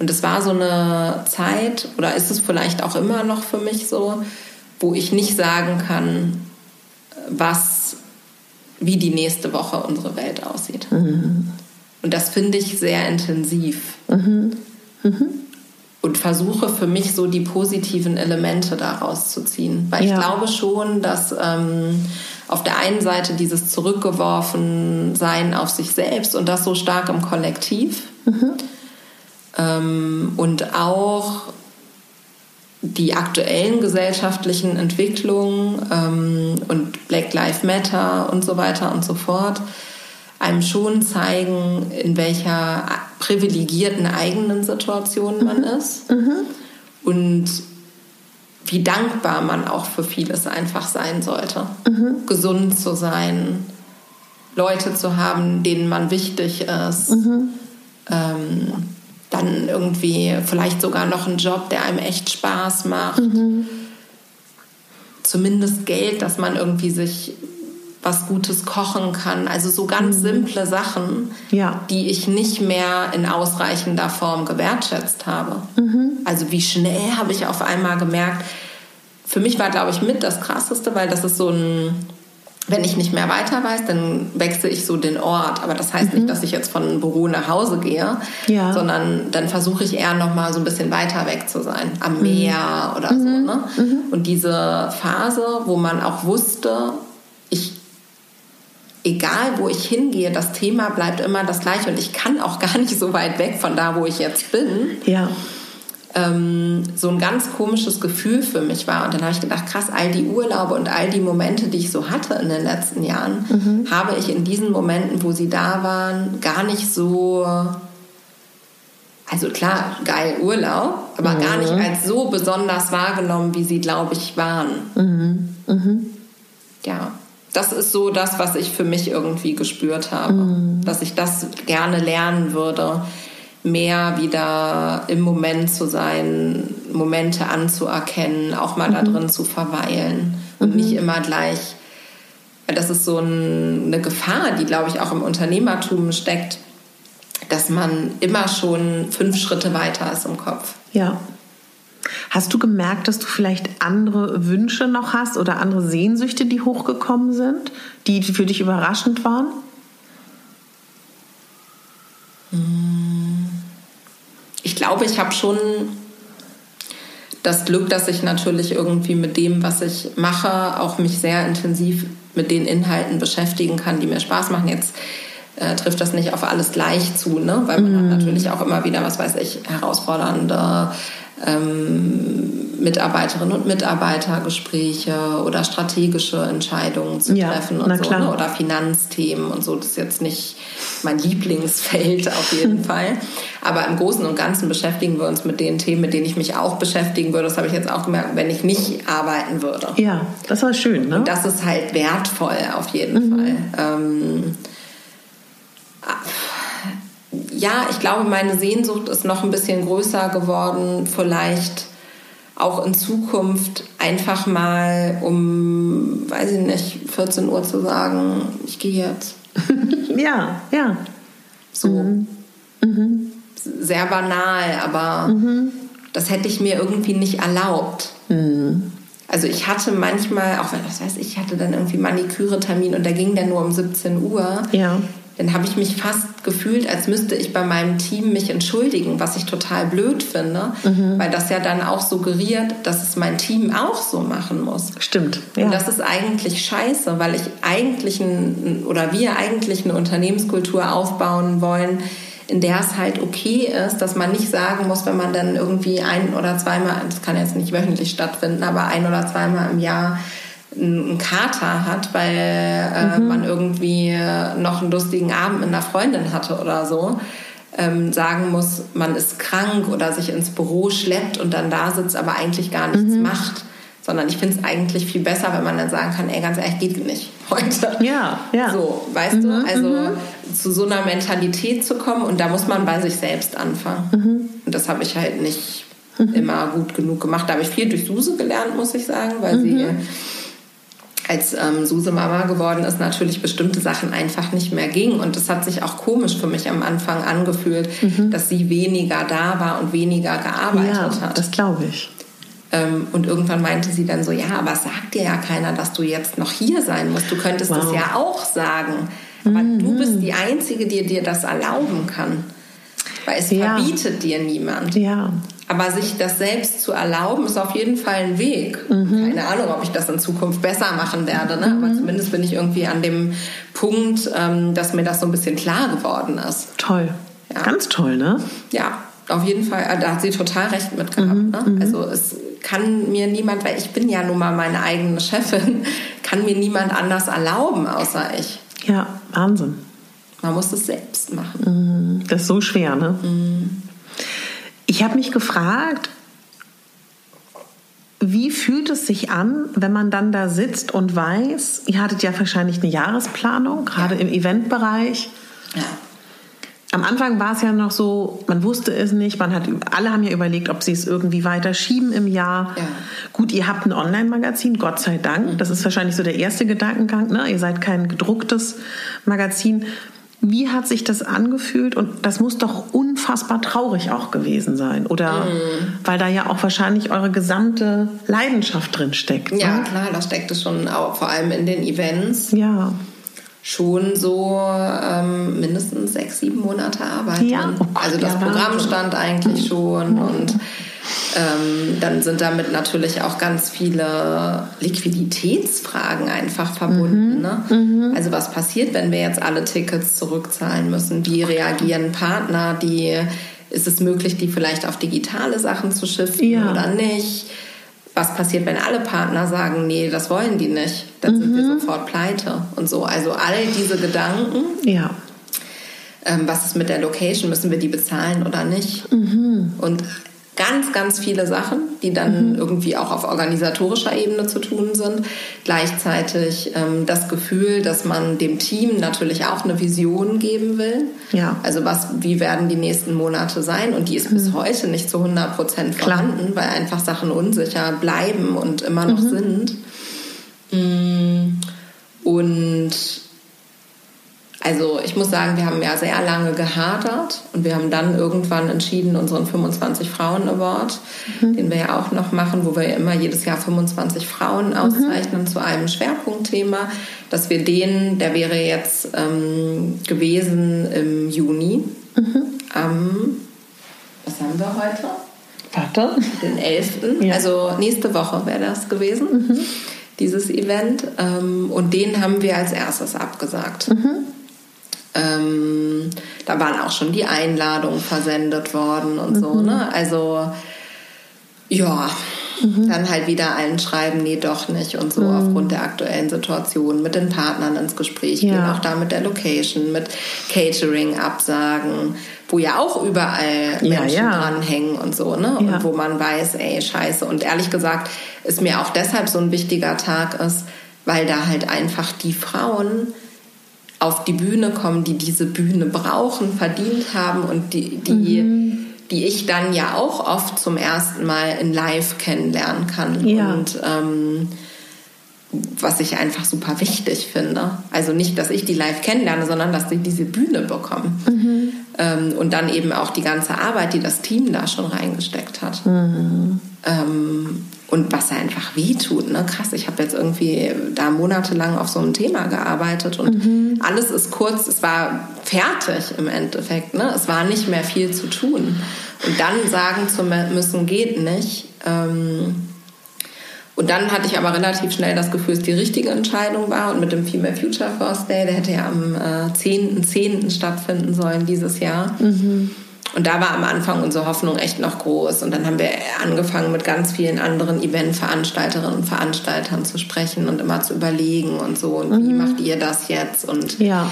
Und es war so eine Zeit, oder ist es vielleicht auch immer noch für mich so, wo ich nicht sagen kann, was, wie die nächste Woche unsere Welt aussieht. Und das finde ich sehr intensiv. Und versuche für mich so die positiven Elemente daraus zu ziehen. Weil Ja. ich glaube schon, dass ähm, auf der einen Seite dieses Zurückgeworfensein auf sich selbst und das so stark im Kollektiv ähm, und auch die aktuellen gesellschaftlichen Entwicklungen ähm, und Black Lives Matter und so weiter und so fort einem schon zeigen, in welcher privilegierten eigenen Situation man ist und wie dankbar man auch für vieles einfach sein sollte. Gesund zu sein, Leute zu haben, denen man wichtig ist. Ähm, dann irgendwie vielleicht sogar noch einen Job, der einem echt Spaß macht. Zumindest Geld, dass man irgendwie sich was Gutes kochen kann. Also so ganz simple Sachen, Ja. die ich nicht mehr in ausreichender Form gewertschätzt habe. Also wie schnell habe ich auf einmal gemerkt, für mich war, glaube ich, mit das Krasseste, weil das ist so ein, wenn ich nicht mehr weiter weiß, dann wechsle ich so den Ort. Aber das heißt nicht, dass ich jetzt von Büro nach Hause gehe, Ja. sondern dann versuche ich eher noch mal so ein bisschen weiter weg zu sein, am Meer oder so. Ne? Und diese Phase, wo man auch wusste, ich egal wo ich hingehe, das Thema bleibt immer das gleiche und ich kann auch gar nicht so weit weg von da, wo ich jetzt bin, Ja. ähm, so ein ganz komisches Gefühl für mich war. Und dann habe ich gedacht, krass, all die Urlaube und all die Momente, die ich so hatte in den letzten Jahren, habe ich in diesen Momenten, wo sie da waren, gar nicht so... Also klar, geil Urlaub, aber gar nicht als so besonders wahrgenommen, wie sie, glaube ich, waren. Ja, das ist so das, was ich für mich irgendwie gespürt habe. Dass ich das gerne lernen würde, mehr wieder im Moment zu sein, Momente anzuerkennen, auch mal da drin zu verweilen und nicht immer gleich. Das ist so ein, eine Gefahr, die, glaube ich, auch im Unternehmertum steckt, dass man immer schon fünf Schritte weiter ist im Kopf. Ja. Hast du gemerkt, dass du vielleicht andere Wünsche noch hast oder andere Sehnsüchte, die hochgekommen sind, die für dich überraschend waren? Ich glaube, ich habe schon das Glück, dass ich natürlich irgendwie mit dem, was ich mache, auch mich sehr intensiv mit den Inhalten beschäftigen kann, die mir Spaß machen. Jetzt äh, trifft das nicht auf alles gleich zu, ne? weil man hat natürlich auch immer wieder, was weiß ich, herausfordernde ähm, Mitarbeiterinnen und Mitarbeitergespräche oder strategische Entscheidungen zu Ja, treffen und so, klar. ne? oder Finanzthemen und so. Das ist jetzt nicht mein Lieblingsfeld auf jeden [LAUGHS] Fall. Aber im Großen und Ganzen beschäftigen wir uns mit den Themen, mit denen ich mich auch beschäftigen würde. Das habe ich jetzt auch gemerkt, wenn ich nicht arbeiten würde. Ja, das war schön, ne? Das ist halt wertvoll auf jeden Fall. Ähm, ja, ich glaube, meine Sehnsucht ist noch ein bisschen größer geworden, vielleicht auch in Zukunft einfach mal um, weiß ich nicht, 14 Uhr zu sagen, ich gehe jetzt. [LAUGHS] ja, ja. So. Sehr banal, aber das hätte ich mir irgendwie nicht erlaubt. Also ich hatte manchmal, auch wenn das weiß ich, ich hatte dann irgendwie Maniküre-Termin und da ging der nur um 17 Uhr. Ja. Dann habe ich mich fast gefühlt, als müsste ich bei meinem Team mich entschuldigen, was ich total blöd finde, weil das ja dann auch suggeriert, dass es mein Team auch so machen muss. Stimmt. Und Ja. das ist eigentlich scheiße, weil ich eigentlich ein, oder wir eigentlich eine Unternehmenskultur aufbauen wollen, in der es halt okay ist, dass man nicht sagen muss, wenn man dann irgendwie ein oder zweimal, das kann jetzt nicht wöchentlich stattfinden, aber ein oder zweimal im Jahr einen Kater hat, weil äh, man irgendwie noch einen lustigen Abend mit einer Freundin hatte oder so, ähm, sagen muss, man ist krank oder sich ins Büro schleppt und dann da sitzt, aber eigentlich gar nichts macht. Sondern ich finde es eigentlich viel besser, wenn man dann sagen kann, ey, ganz ehrlich, geht nicht [LAUGHS] heute. Ja, ja. So, weißt du, also zu so einer Mentalität zu kommen und da muss man bei sich selbst anfangen. Und das habe ich halt nicht immer gut genug gemacht. Da habe ich viel durch Suse gelernt, muss ich sagen, weil sie als ähm, Suse Mama geworden ist, natürlich bestimmte Sachen einfach nicht mehr ging. Und das hat sich auch komisch für mich am Anfang angefühlt, dass sie weniger da war und weniger gearbeitet ja, hat. das glaube ich. Ähm, und irgendwann meinte sie dann so, ja, aber es sagt dir ja keiner, dass du jetzt noch hier sein musst. Du könntest Wow. es ja auch sagen. Aber du bist die Einzige, die dir das erlauben kann. Weil es Ja. verbietet dir niemand. Ja. Aber sich das selbst zu erlauben, ist auf jeden Fall ein Weg. Keine Ahnung, ob ich das in Zukunft besser machen werde. Ne? Aber zumindest bin ich irgendwie an dem Punkt, ähm, dass mir das so ein bisschen klar geworden ist. Toll. Ja. Ganz toll, ne? Ja, auf jeden Fall. Da hat sie total recht mit gehabt. ne? Also es kann mir niemand, weil ich bin ja nun mal meine eigene Chefin, [LAUGHS] kann mir niemand anders erlauben, außer ich. Ja, Wahnsinn. Man muss es selbst machen. Das ist so schwer, ne? Ich habe mich gefragt, wie fühlt es sich an, wenn man dann da sitzt und weiß, ihr hattet ja wahrscheinlich eine Jahresplanung, gerade im Eventbereich. Ja. Am Anfang war es ja noch so, man wusste es nicht, man hat, alle haben ja überlegt, ob sie es irgendwie weiter schieben im Jahr. Ja. Gut, ihr habt ein Online-Magazin, Gott sei Dank. Das ist wahrscheinlich so der erste Gedankengang. Ne? Ihr seid kein gedrucktes Magazin. Wie hat sich das angefühlt? Und das muss doch unfassbar traurig auch gewesen sein, oder? Weil da ja auch wahrscheinlich eure gesamte Leidenschaft drin steckt. Ja, Ne? klar, da steckt es schon auch, vor allem in den Events, Ja. Schon so ähm, mindestens sechs, sieben Monate Arbeit. Ja, oh Gott, also das ja, Programm Wahnsinn. stand eigentlich schon und ähm, dann sind damit natürlich auch ganz viele Liquiditätsfragen einfach verbunden. Ne? Also was passiert, wenn wir jetzt alle Tickets zurückzahlen müssen? Wie reagieren Partner? Die ist es möglich, die vielleicht auf digitale Sachen zu shiften Ja. oder nicht? Was passiert, wenn alle Partner sagen, nee, das wollen die nicht? Dann sind wir sofort pleite und so. Also all diese Gedanken Ja. ähm, was ist mit der Location, müssen wir die bezahlen oder nicht? Und ganz, ganz viele Sachen, die dann irgendwie auch auf organisatorischer Ebene zu tun sind. Gleichzeitig ähm, das Gefühl, dass man dem Team natürlich auch eine Vision geben will. Ja. Also was, wie werden die nächsten Monate sein? Und die ist bis heute nicht zu 100 Prozent vorhanden, weil einfach Sachen unsicher bleiben und immer noch sind. Mm, Und also ich muss sagen, wir haben ja sehr lange gehadert und wir haben dann irgendwann entschieden, unseren 25 Frauen Award, den wir ja auch noch machen, wo wir immer jedes Jahr 25 Frauen auszeichnen zu einem Schwerpunktthema, dass wir den, der wäre jetzt ähm, gewesen im Juni, am, was haben wir heute? Warte. den 11. Ja. Also nächste Woche wäre das gewesen, dieses Event. Ähm, und den haben wir als erstes abgesagt. Ähm, da waren auch schon die Einladungen versendet worden und so. Ne? Also Ja, mhm. dann halt wieder allen schreiben, nee, doch nicht und so mhm. aufgrund der aktuellen Situation mit den Partnern ins Gespräch ja. gehen, auch da mit der Location, mit Catering absagen, wo ja auch überall Menschen ja, ja. dranhängen und so, ne? Und wo man weiß, ey, scheiße. Und ehrlich gesagt ist mir auch deshalb so ein wichtiger Tag ist, weil da halt einfach die Frauen auf die Bühne kommen, die diese Bühne brauchen, verdient haben und die, die mhm die ich dann ja auch oft zum ersten Mal in Live kennenlernen kann. Ja. Und ähm, was ich einfach super wichtig finde. Also nicht, dass ich die live kennenlerne, sondern dass sie diese Bühne bekommen. Mhm. Ähm, und dann eben auch die ganze Arbeit, die das Team da schon reingesteckt hat. Mhm. Ähm, und was einfach wehtut. Ne? Krass, ich habe jetzt irgendwie da monatelang auf so einem Thema gearbeitet und mhm. alles ist kurz, es war fertig im Endeffekt. Ne? Es war nicht mehr viel zu tun. Und dann sagen zu müssen, geht nicht. Ähm, und dann hatte ich aber relativ schnell das Gefühl, es die richtige Entscheidung war. Und mit dem Female Future First Day, der hätte ja am äh, 10.10. 10. stattfinden sollen dieses Jahr. Mhm und da war am Anfang unsere Hoffnung echt noch groß. Und dann haben wir angefangen, mit ganz vielen anderen Eventveranstalterinnen und Veranstaltern zu sprechen und immer zu überlegen und so. Und mhm. wie macht ihr das jetzt? Und ja.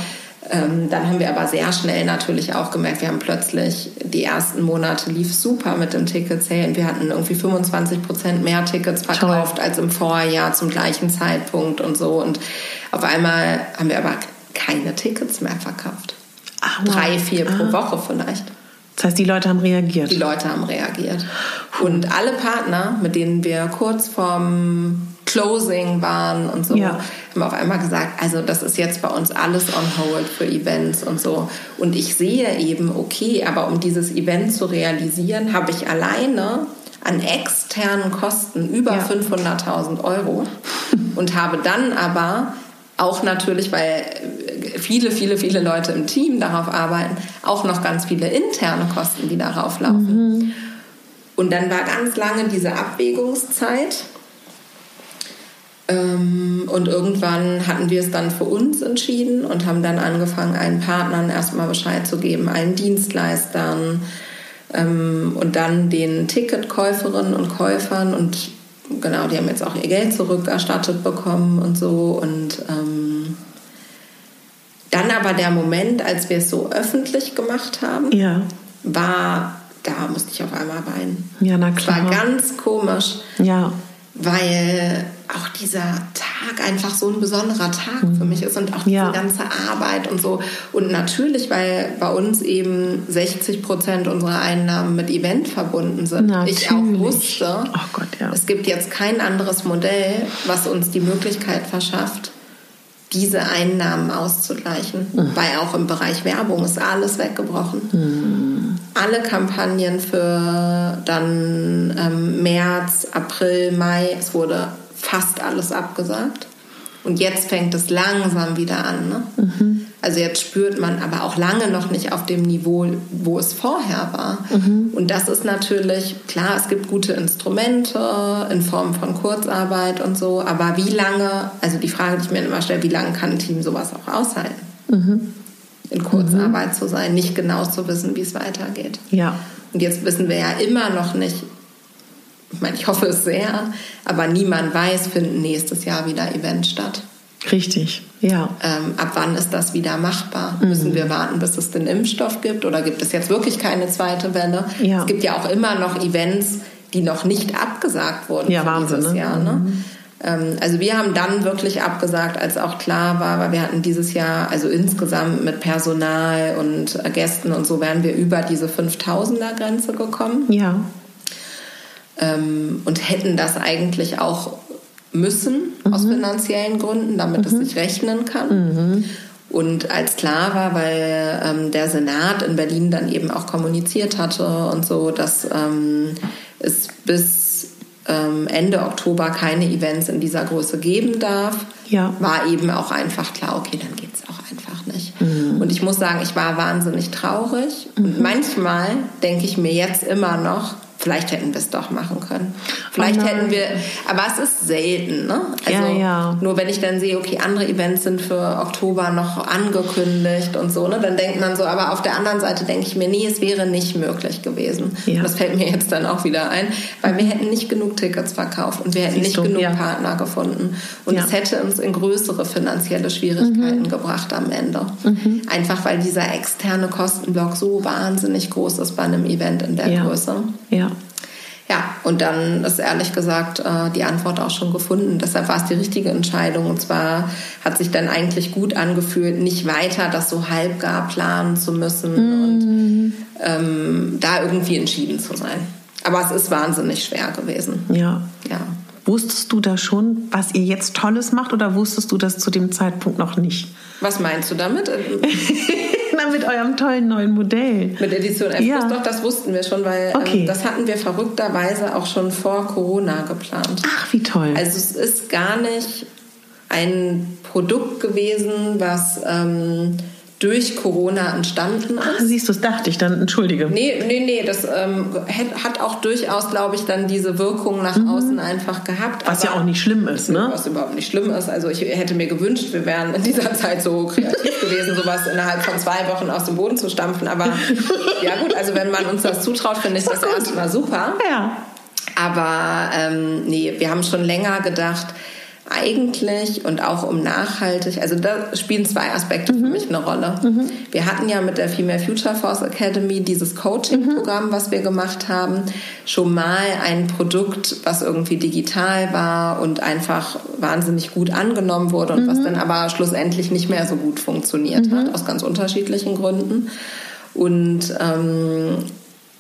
ähm, dann haben wir aber sehr schnell natürlich auch gemerkt, wir haben plötzlich die ersten Monate lief super mit dem Ticket-Sale. Wir hatten irgendwie 25 Prozent mehr Tickets verkauft Toll. als im Vorjahr zum gleichen Zeitpunkt und so. Und auf einmal haben wir aber keine Tickets mehr verkauft. Ach, Drei, vier pro ah. Woche vielleicht. Das heißt, die Leute haben reagiert. Die Leute haben reagiert. Und alle Partner, mit denen wir kurz vorm Closing waren und so, ja. haben auf einmal gesagt, also das ist jetzt bei uns alles on hold für Events und so. Und ich sehe eben, okay, aber um dieses Event zu realisieren, habe ich alleine an externen Kosten über ja. 500.000 Euro [LAUGHS] und habe dann aber auch natürlich, weil viele, viele, viele Leute im Team darauf arbeiten, auch noch ganz viele interne Kosten, die darauf laufen. Mhm. Und dann war ganz lange diese Abwägungszeit. Ähm, und irgendwann hatten wir es dann für uns entschieden und haben dann angefangen, allen Partnern erstmal Bescheid zu geben, allen Dienstleistern ähm, und dann den Ticketkäuferinnen und Käufern. Und genau, die haben jetzt auch ihr Geld zurückerstattet bekommen und so. Und ähm, dann aber der Moment, als wir es so öffentlich gemacht haben, ja. war, da musste ich auf einmal weinen. Ja, na klar. war ganz komisch. Ja. Weil auch dieser Tag einfach so ein besonderer Tag mhm. für mich ist und auch ja. ganze Arbeit und so. Und natürlich, weil bei uns eben 60 Prozent unserer Einnahmen mit Event verbunden sind. Natürlich. Ich auch wusste, oh Gott, ja. es gibt jetzt kein anderes Modell, was uns die Möglichkeit verschafft, diese Einnahmen auszugleichen. Mhm. Weil auch im Bereich Werbung ist alles weggebrochen. Mhm. Alle Kampagnen für dann ähm, März, April, Mai, es wurde fast alles abgesagt. Und jetzt fängt es langsam wieder an. Ne? Mhm. Also jetzt spürt man aber auch lange noch nicht auf dem Niveau, wo es vorher war. Mhm. Und das ist natürlich, klar, es gibt gute Instrumente in Form von Kurzarbeit und so, aber wie lange, also die Frage, die ich mir immer stelle, wie lange kann ein Team sowas auch aushalten? Mhm. In Kurzarbeit mhm. zu sein, nicht genau zu wissen, wie es weitergeht. Ja. Und jetzt wissen wir ja immer noch nicht, ich meine, ich hoffe es sehr, aber niemand weiß, finden nächstes Jahr wieder Events statt. Richtig, ja. Ähm, ab wann ist das wieder machbar? Mhm. Müssen wir warten, bis es den Impfstoff gibt oder gibt es jetzt wirklich keine zweite Welle? Ja. Es gibt ja auch immer noch Events, die noch nicht abgesagt wurden ja, Wahnsinn, dieses ne? Jahr. Ne? Mhm. Ähm, also wir haben dann wirklich abgesagt, als auch klar war, weil wir hatten dieses Jahr, also insgesamt mit Personal und Gästen und so, wären wir über diese 5000er Grenze gekommen. Ja. Ähm, und hätten das eigentlich auch müssen mhm. aus finanziellen Gründen, damit mhm. es sich rechnen kann. Mhm. Und als klar war, weil ähm, der Senat in Berlin dann eben auch kommuniziert hatte und so, dass ähm, es bis ähm, Ende Oktober keine Events in dieser Größe geben darf, ja. war eben auch einfach klar, okay, dann geht es auch einfach nicht. Mhm. Und ich muss sagen, ich war wahnsinnig traurig. Und mhm. manchmal denke ich mir jetzt immer noch, vielleicht hätten wir es doch machen können. Vielleicht oh hätten wir, aber es ist selten, ne? Also ja, ja. nur wenn ich dann sehe, okay, andere Events sind für Oktober noch angekündigt und so, ne? Dann denkt man so, aber auf der anderen Seite denke ich mir, nee, es wäre nicht möglich gewesen. Ja. Das fällt mir jetzt dann auch wieder ein, weil wir hätten nicht genug Tickets verkauft und wir hätten Siehst nicht du? genug. Partner gefunden. Und es hätte uns in größere finanzielle Schwierigkeiten mhm. gebracht am Ende. Mhm. Einfach weil dieser externe Kostenblock so wahnsinnig groß ist bei einem Event in der Größe. Ja. Ja, und dann ist ehrlich gesagt äh, die Antwort auch schon gefunden. Deshalb war es die richtige Entscheidung. Und zwar hat sich dann eigentlich gut angefühlt, nicht weiter das so halbgar planen zu müssen mm. und ähm, da irgendwie entschieden zu sein. Aber es ist wahnsinnig schwer gewesen. Ja. Ja. Wusstest du da schon, was ihr jetzt Tolles macht oder wusstest du das zu dem Zeitpunkt noch nicht? Was meinst du damit? [LAUGHS] Na, mit eurem tollen neuen Modell. Mit Edition F ja. doch, das wussten wir schon, weil ähm, okay. ähm, das hatten wir verrückterweise auch schon vor Corona geplant. Ach, wie toll. Also es ist gar nicht ein Produkt gewesen, was ähm, durch Corona entstanden ist. Ach, siehst du, das dachte ich dann, entschuldige. Nee, nee, nee, das ähm, hat auch durchaus, glaube ich, dann diese Wirkung nach mhm. außen einfach gehabt. Was ja auch nicht schlimm ist, ne? Was überhaupt nicht schlimm ist. Also ich hätte mir gewünscht, wir wären in dieser Zeit so kreativ [LAUGHS] gewesen, sowas innerhalb von zwei Wochen aus dem Boden zu stampfen. Aber ja gut, also wenn man uns das zutraut, finde ich das erstmal super. Ja. Aber ähm, nee, wir haben schon länger gedacht, eigentlich und auch um nachhaltig, also da spielen zwei Aspekte mhm. für mich eine Rolle. Mhm. Wir hatten ja mit der Female Future Force Academy dieses Coaching-Programm, mhm. was wir gemacht haben, schon mal ein Produkt, was irgendwie digital war und einfach wahnsinnig gut angenommen wurde und was mhm. dann aber schlussendlich nicht mehr so gut funktioniert hat, mhm. aus ganz unterschiedlichen Gründen. Und ähm,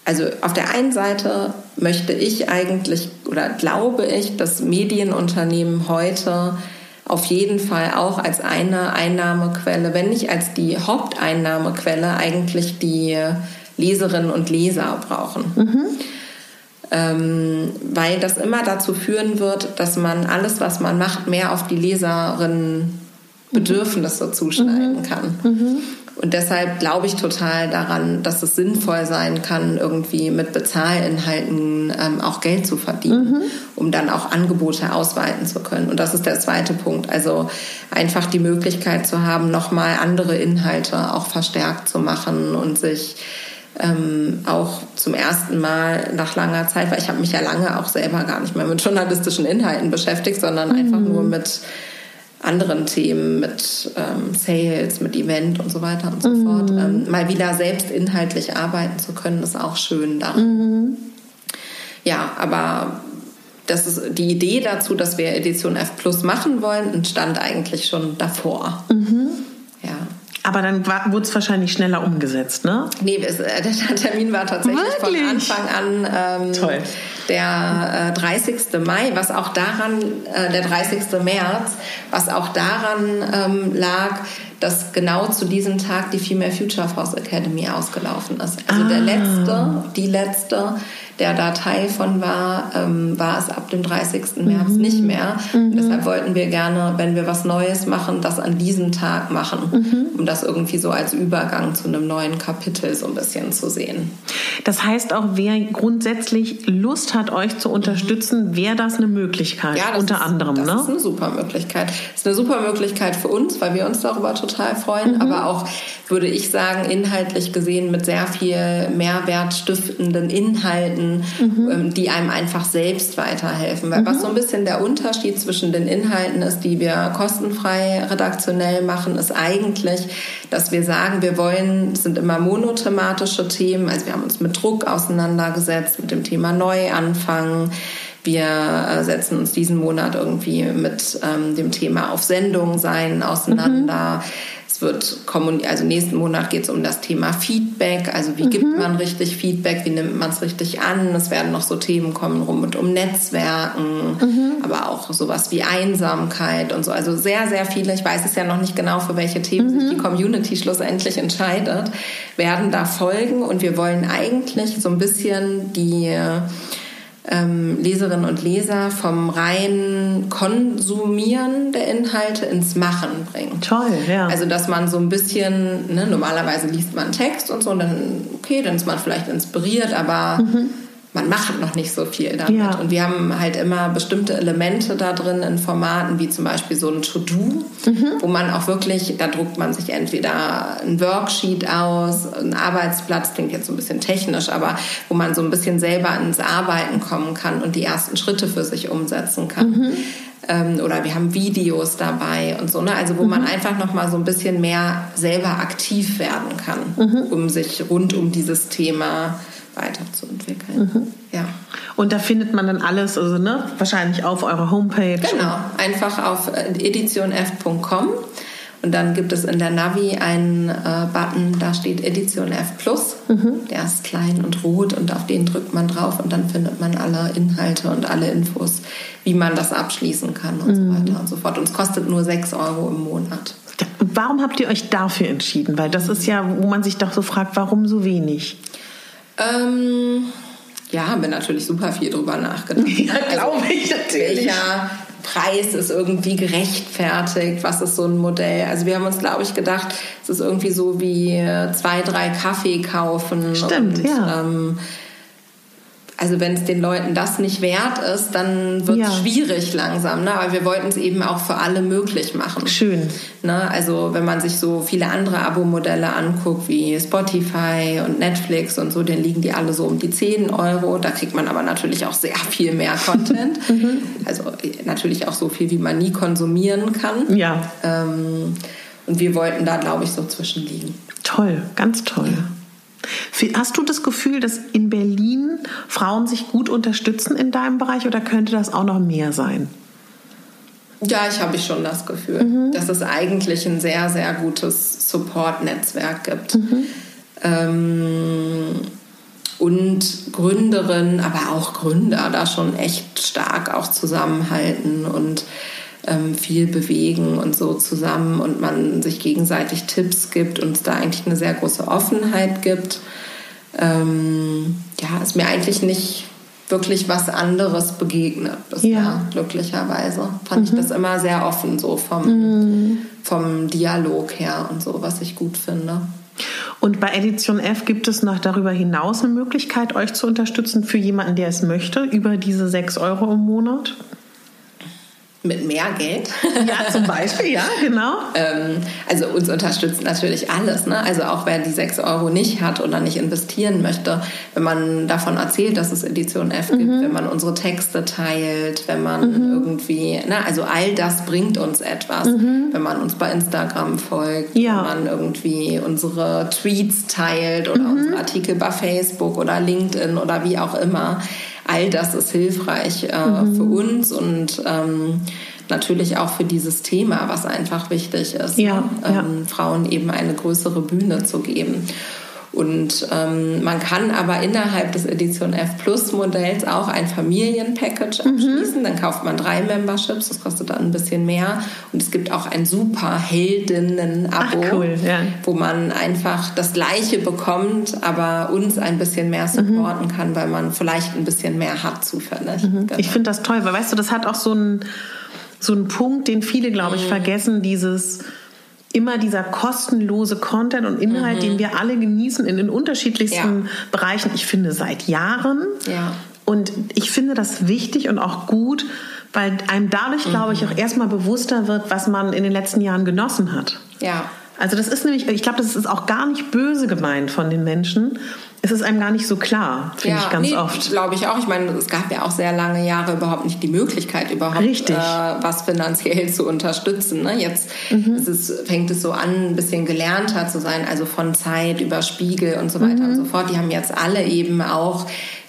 also auf der einen Seite möchte ich eigentlich oder glaube ich, dass Medienunternehmen heute auf jeden Fall auch als eine Einnahmequelle, wenn nicht als die Haupteinnahmequelle, eigentlich die Leserinnen und Leser brauchen. Mhm. Ähm, weil das immer dazu führen wird, dass man alles, was man macht, mehr auf die Leserinnen Bedürfnisse zuschneiden mhm. kann. Mhm. Und deshalb glaube ich total daran, dass es sinnvoll sein kann, irgendwie mit Bezahlinhalten ähm, auch Geld zu verdienen, mhm. um dann auch Angebote ausweiten zu können. Und das ist der zweite Punkt. Also einfach die Möglichkeit zu haben, nochmal andere Inhalte auch verstärkt zu machen und sich ähm, auch zum ersten Mal nach langer Zeit, weil ich habe mich ja lange auch selber gar nicht mehr mit journalistischen Inhalten beschäftigt, sondern mhm. einfach nur mit anderen Themen mit ähm, Sales, mit Event und so weiter und so mhm. fort. Ähm, mal wieder selbst inhaltlich arbeiten zu können, ist auch schön da. Mhm. Ja, aber das ist die Idee dazu, dass wir Edition F Plus machen wollen, entstand eigentlich schon davor. Mhm. Aber dann wurde es wahrscheinlich schneller umgesetzt, ne? Nee, es, äh, [LAUGHS] der Termin war tatsächlich Wirklich? von Anfang an ähm, Toll. Der äh, 30. Mai, was auch daran, äh, der 30. März, was auch daran ähm, lag, dass genau zu diesem Tag die Female Future Force Academy ausgelaufen ist. Also ah. der letzte, die letzte der da Teil von war, ähm, war es ab dem 30. März mhm. nicht mehr. Mhm. Deshalb wollten wir gerne, wenn wir was Neues machen, das an diesem Tag machen, mhm. um das irgendwie so als Übergang zu einem neuen Kapitel so ein bisschen zu sehen. Das heißt auch, wer grundsätzlich Lust hat, euch zu unterstützen, wäre das eine Möglichkeit, ja, unter ist, anderem. Das ne? ist eine super Möglichkeit. Das ist eine super Möglichkeit für uns, weil wir uns darüber total freuen, mhm. aber auch, würde ich sagen, inhaltlich gesehen mit sehr viel mehrwertstiftenden Inhalten mhm. ähm, die einem einfach selbst weiterhelfen. Weil mhm. was so ein bisschen der Unterschied zwischen den Inhalten ist, die wir kostenfrei redaktionell machen, ist eigentlich, dass wir sagen, wir wollen, es sind immer monothematische Themen. Also wir haben uns mit Druck auseinandergesetzt, mit dem Thema Neuanfangen. Wir äh, setzen uns diesen Monat irgendwie mit ähm, dem Thema auf Sendung sein auseinander. Mhm wird also nächsten Monat geht es um das Thema Feedback, also wie mhm. gibt man richtig Feedback, wie nimmt man es richtig an. Es werden noch so Themen kommen rund um Netzwerken, mhm. aber auch sowas wie Einsamkeit und so. Also sehr, sehr viele, ich weiß es ja noch nicht genau, für welche Themen mhm. sich die Community schlussendlich entscheidet, werden da folgen und wir wollen eigentlich so ein bisschen die ähm, Leserinnen und Leser vom reinen Konsumieren der Inhalte ins Machen bringen. Toll, ja. Also dass man so ein bisschen, ne, normalerweise liest man Text und so, und dann, okay, dann ist man vielleicht inspiriert, aber mhm. Man macht noch nicht so viel damit. Ja. Und wir haben halt immer bestimmte Elemente da drin in Formaten, wie zum Beispiel so ein To-Do, mhm. wo man auch wirklich, da druckt man sich entweder ein Worksheet aus, ein Arbeitsplatz, klingt jetzt so ein bisschen technisch, aber wo man so ein bisschen selber ins Arbeiten kommen kann und die ersten Schritte für sich umsetzen kann. Mhm. Ähm, oder wir haben Videos dabei und so, ne? Also wo mhm. man einfach noch mal so ein bisschen mehr selber aktiv werden kann, mhm. um sich rund um dieses Thema weiterzuentwickeln. Mhm. Ja. Und da findet man dann alles, also ne, wahrscheinlich auf eurer Homepage. Genau, einfach auf äh, editionf.com und dann gibt es in der Navi einen äh, Button, da steht Edition F Plus. Mhm. Der ist klein und rot und auf den drückt man drauf und dann findet man alle Inhalte und alle Infos, wie man das abschließen kann und mhm. so weiter und so fort. Und es kostet nur 6 Euro im Monat. Warum habt ihr euch dafür entschieden? Weil das ist ja, wo man sich doch so fragt, warum so wenig? Ähm, ja, haben wir natürlich super viel drüber nachgedacht. Ja, glaube also, ich natürlich. Welcher Preis ist irgendwie gerechtfertigt? Was ist so ein Modell? Also wir haben uns, glaube ich, gedacht, es ist irgendwie so wie zwei, drei Kaffee kaufen. Stimmt, und, ja. Ähm, also wenn es den Leuten das nicht wert ist, dann wird es ja. schwierig langsam. Ne? Aber wir wollten es eben auch für alle möglich machen. Schön. Ne? Also wenn man sich so viele andere Abo-Modelle anguckt, wie Spotify und Netflix und so, dann liegen die alle so um die 10 Euro. Da kriegt man aber natürlich auch sehr viel mehr [LAUGHS] Content. mhm. Also natürlich auch so viel, wie man nie konsumieren kann. Ja. Ähm, und wir wollten da, glaube ich, so zwischenliegen. Toll, ganz toll. Ja. Hast du das Gefühl, dass in Berlin Frauen sich gut unterstützen in deinem Bereich oder könnte das auch noch mehr sein? Ja, ich habe schon das Gefühl, mhm. dass es eigentlich ein sehr, sehr gutes Support-Netzwerk gibt. Mhm. Ähm, und Gründerinnen, aber auch Gründer da schon echt stark auch zusammenhalten und viel bewegen und so zusammen und man sich gegenseitig Tipps gibt und es da eigentlich eine sehr große Offenheit gibt. Ähm, ja, ist mir eigentlich nicht wirklich was anderes begegnet bisher, ja. glücklicherweise. Fand mhm. ich das immer sehr offen, so vom, mhm. vom Dialog her und so, was ich gut finde. Und bei Edition F gibt es noch darüber hinaus eine Möglichkeit, euch zu unterstützen für jemanden, der es möchte, über diese 6 Euro im Monat? Mit mehr Geld. Ja, zum Beispiel, ja, genau. ähm, also uns unterstützt natürlich alles. Ne? Also auch wer die 6 Euro nicht hat oder nicht investieren möchte, wenn man davon erzählt, dass es Edition F gibt, mhm. wenn man unsere Texte teilt, wenn man mhm. irgendwie, ne, also all das bringt uns etwas. Mhm. Wenn man uns bei Instagram folgt, ja. wenn man irgendwie unsere Tweets teilt oder mhm. unsere Artikel bei Facebook oder LinkedIn oder wie auch immer all das ist hilfreich äh, mhm. für uns und ähm, natürlich auch für dieses Thema, was einfach wichtig ist, ja, ähm, ja. Frauen eben eine größere Bühne zu geben. Und ähm, man kann aber innerhalb des Edition F Plus Modells auch ein Familienpackage mhm. abschließen. Mhm. Dann kauft man drei Memberships, das kostet dann ein bisschen mehr. Und es gibt auch ein super Heldinnen-Abo, cool, ja. wo man einfach das Gleiche bekommt, aber uns ein bisschen mehr supporten mhm. kann, weil man vielleicht ein bisschen mehr hat zufällig. Mhm. Genau. Ich finde das toll, weil weißt du, das hat auch so einen so einen Punkt, den viele, glaube ich, mhm. vergessen, dieses immer dieser kostenlose Content und Inhalt, mhm. den wir alle genießen in den unterschiedlichsten ja. Bereichen, ich finde seit Jahren. Ja. Und ich finde das wichtig und auch gut, weil einem dadurch, mhm. glaube ich, auch erstmal bewusster wird, was man in den letzten Jahren genossen hat. Ja. Also das ist nämlich, ich glaube, das ist auch gar nicht böse gemeint von den Menschen, es ist einem gar nicht so klar, finde ja, ich ganz nee, oft. Glaube ich auch. Ich meine, es gab ja auch sehr lange Jahre überhaupt nicht die Möglichkeit, überhaupt äh, was finanziell zu unterstützen. Ne? Jetzt mhm. es, fängt es so an, ein bisschen gelernter zu sein, also von Zeit über Spiegel und so weiter mhm. und so fort. Die haben jetzt alle eben auch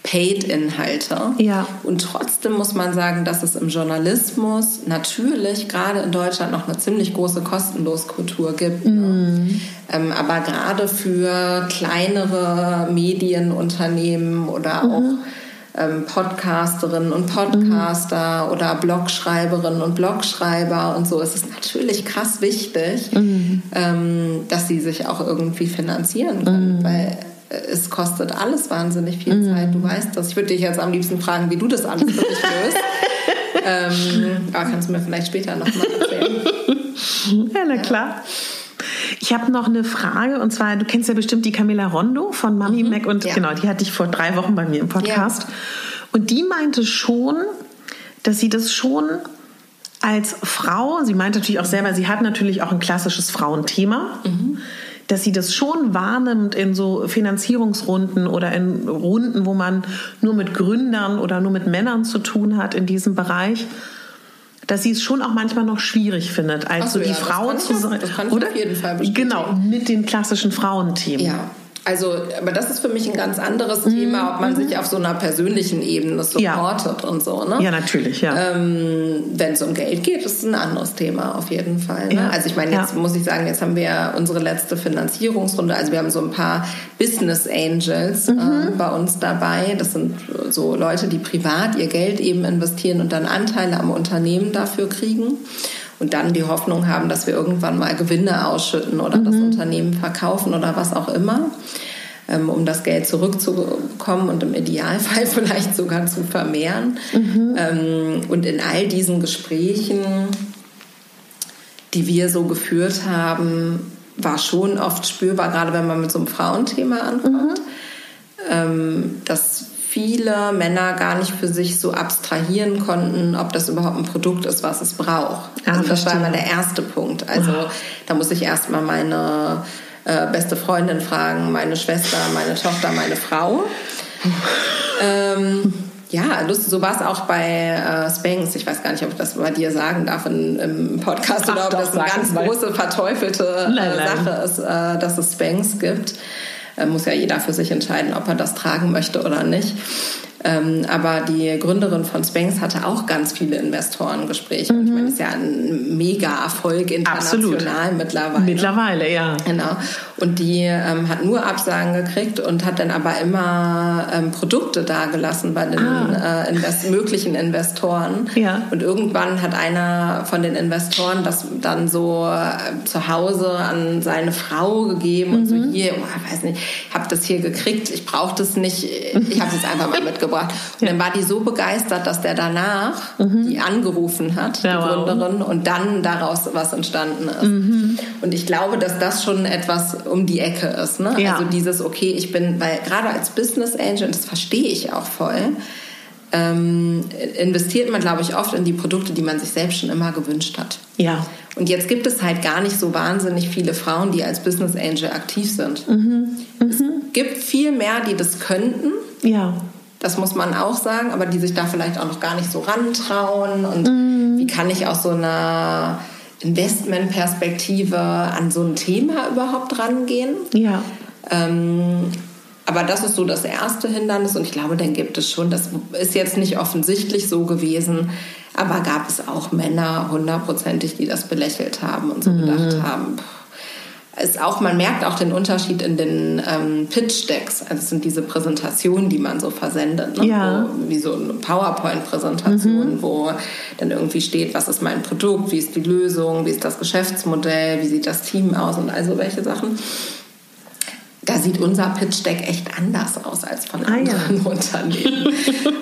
Paid-Inhalte. Ja. Und trotzdem muss man sagen, dass es im Journalismus natürlich gerade in Deutschland noch eine ziemlich große Kostenloskultur gibt. Ne? Mhm. Ähm, aber gerade für kleinere Medienunternehmen oder mhm. auch ähm, Podcasterinnen und Podcaster mhm. oder Blogschreiberinnen und Blogschreiber und so ist es natürlich krass wichtig, mhm. ähm, dass sie sich auch irgendwie finanzieren können, mhm. weil es kostet alles wahnsinnig viel mhm. Zeit. Du weißt das. Ich würde dich jetzt am liebsten fragen, wie du das alles für dich löst. ähm, aber kannst du mir vielleicht später nochmal erzählen. [LAUGHS] Ja, na klar. Ich habe noch eine Frage und zwar, du kennst ja bestimmt die Camilla Rondo von Mami mhm, Mac und ja. genau, die hatte ich vor drei Wochen bei mir im Podcast. Ja. Und die meinte schon, dass sie das schon als Frau, sie meinte natürlich auch selber, sie hat natürlich auch ein klassisches Frauenthema. Mhm dass sie das schon wahrnimmt in so Finanzierungsrunden oder in Runden, wo man nur mit Gründern oder nur mit Männern zu tun hat in diesem Bereich dass sie es schon auch manchmal noch schwierig findet, als so, die ja, Frau zu sein. Das kann ich oder? auf jeden Fall bestätigen. Genau, mit den klassischen Frauenthemen. Ja, also, aber das ist für mich ein ganz anderes mhm. Thema, ob man mhm. sich auf so einer persönlichen Ebene supportet ja. und so. Ne? Ja, natürlich, ja. Ähm, Wenn es um Geld geht, ist es ein anderes Thema auf jeden Fall. Ne? Ja. Also ich meine, jetzt ja. muss ich sagen, jetzt haben wir unsere letzte Finanzierungsrunde. Also wir haben so ein paar Business Angels mhm. äh, bei uns dabei. Das sind so Leute, die privat ihr Geld eben investieren und dann Anteile am Unternehmen dafür kriegen und dann die Hoffnung haben, dass wir irgendwann mal Gewinne ausschütten oder mhm. das Unternehmen verkaufen oder was auch immer, ähm, um das Geld zurückzubekommen und im Idealfall [LAUGHS] vielleicht sogar zu vermehren. Mhm. Ähm, und in all diesen Gesprächen, die wir so geführt haben, war schon oft spürbar, gerade wenn man mit so einem Frauenthema ankommt, mhm. ähm, dass viele Männer gar nicht für sich so abstrahieren konnten, ob das überhaupt ein Produkt ist, was es braucht. Ah, also das war immer der erste Punkt. Also da muss ich erstmal meine äh, beste Freundin fragen, meine Schwester, meine Tochter, meine Frau. [LAUGHS] ähm, ja, lustig, so war es auch bei äh, Spanx. Ich weiß gar nicht, ob ich das bei dir sagen darf in, im Podcast Ach, oder ob doch, das eine ganz große, verteufelte äh, Sache ist, äh, dass es Spanx gibt. Äh, muss ja jeder für sich entscheiden, ob er das tragen möchte oder nicht. Ähm, aber die Gründerin von Spanx hatte auch ganz viele Investorengespräche. Mhm. Ich meine, das ist ja ein Mega-Erfolg international Absolut. mittlerweile. Mittlerweile, ja. Genau. Und die ähm, hat nur Absagen gekriegt und hat dann aber immer ähm, Produkte dagelassen bei den ah. äh, invest möglichen Investoren. Ja. Und irgendwann hat einer von den Investoren das dann so äh, zu Hause an seine Frau gegeben mhm. und so mhm. hier, oh, weiß nicht, ich habe das hier gekriegt, ich brauche das nicht, ich habe es jetzt einfach mal mitgebracht [LAUGHS] mitgebracht. Und ja. dann war die so begeistert, dass der danach mhm. die angerufen hat, ja, die Gründerin, wow. und dann daraus was entstanden ist. Mhm. Und ich glaube, dass das schon etwas um die Ecke ist. Ne? Ja. Also dieses, okay, ich bin, weil gerade als Business Angel, das verstehe ich auch voll, ähm, investiert man, glaube ich, oft in die Produkte, die man sich selbst schon immer gewünscht hat. Ja. Und jetzt gibt es halt gar nicht so wahnsinnig viele Frauen, die als Business Angel aktiv sind. Mhm. Mhm. Es gibt viel mehr, die das könnten. Ja. Das muss man auch sagen, aber die sich da vielleicht auch noch gar nicht so rantrauen. Und mm. wie kann ich aus so einer Investmentperspektive an so ein Thema überhaupt rangehen? Ja. Ähm, aber das ist so das erste Hindernis und ich glaube, dann gibt es schon, das ist jetzt nicht offensichtlich so gewesen, aber gab es auch Männer hundertprozentig, die das belächelt haben und so mhm. gedacht haben, pff, ist auch, man merkt auch den Unterschied in den ähm, Pitch-Decks. Also es sind diese Präsentationen, die man so versendet. Ne? Ja. Wo, wie so eine PowerPoint-Präsentation, mhm. wo dann irgendwie steht, was ist mein Produkt, wie ist die Lösung, wie ist das Geschäftsmodell, wie sieht das Team aus und also welche Sachen. Da sieht unser Pitch-Deck echt anders aus als von ah, anderen ja. [LAUGHS] Unternehmen.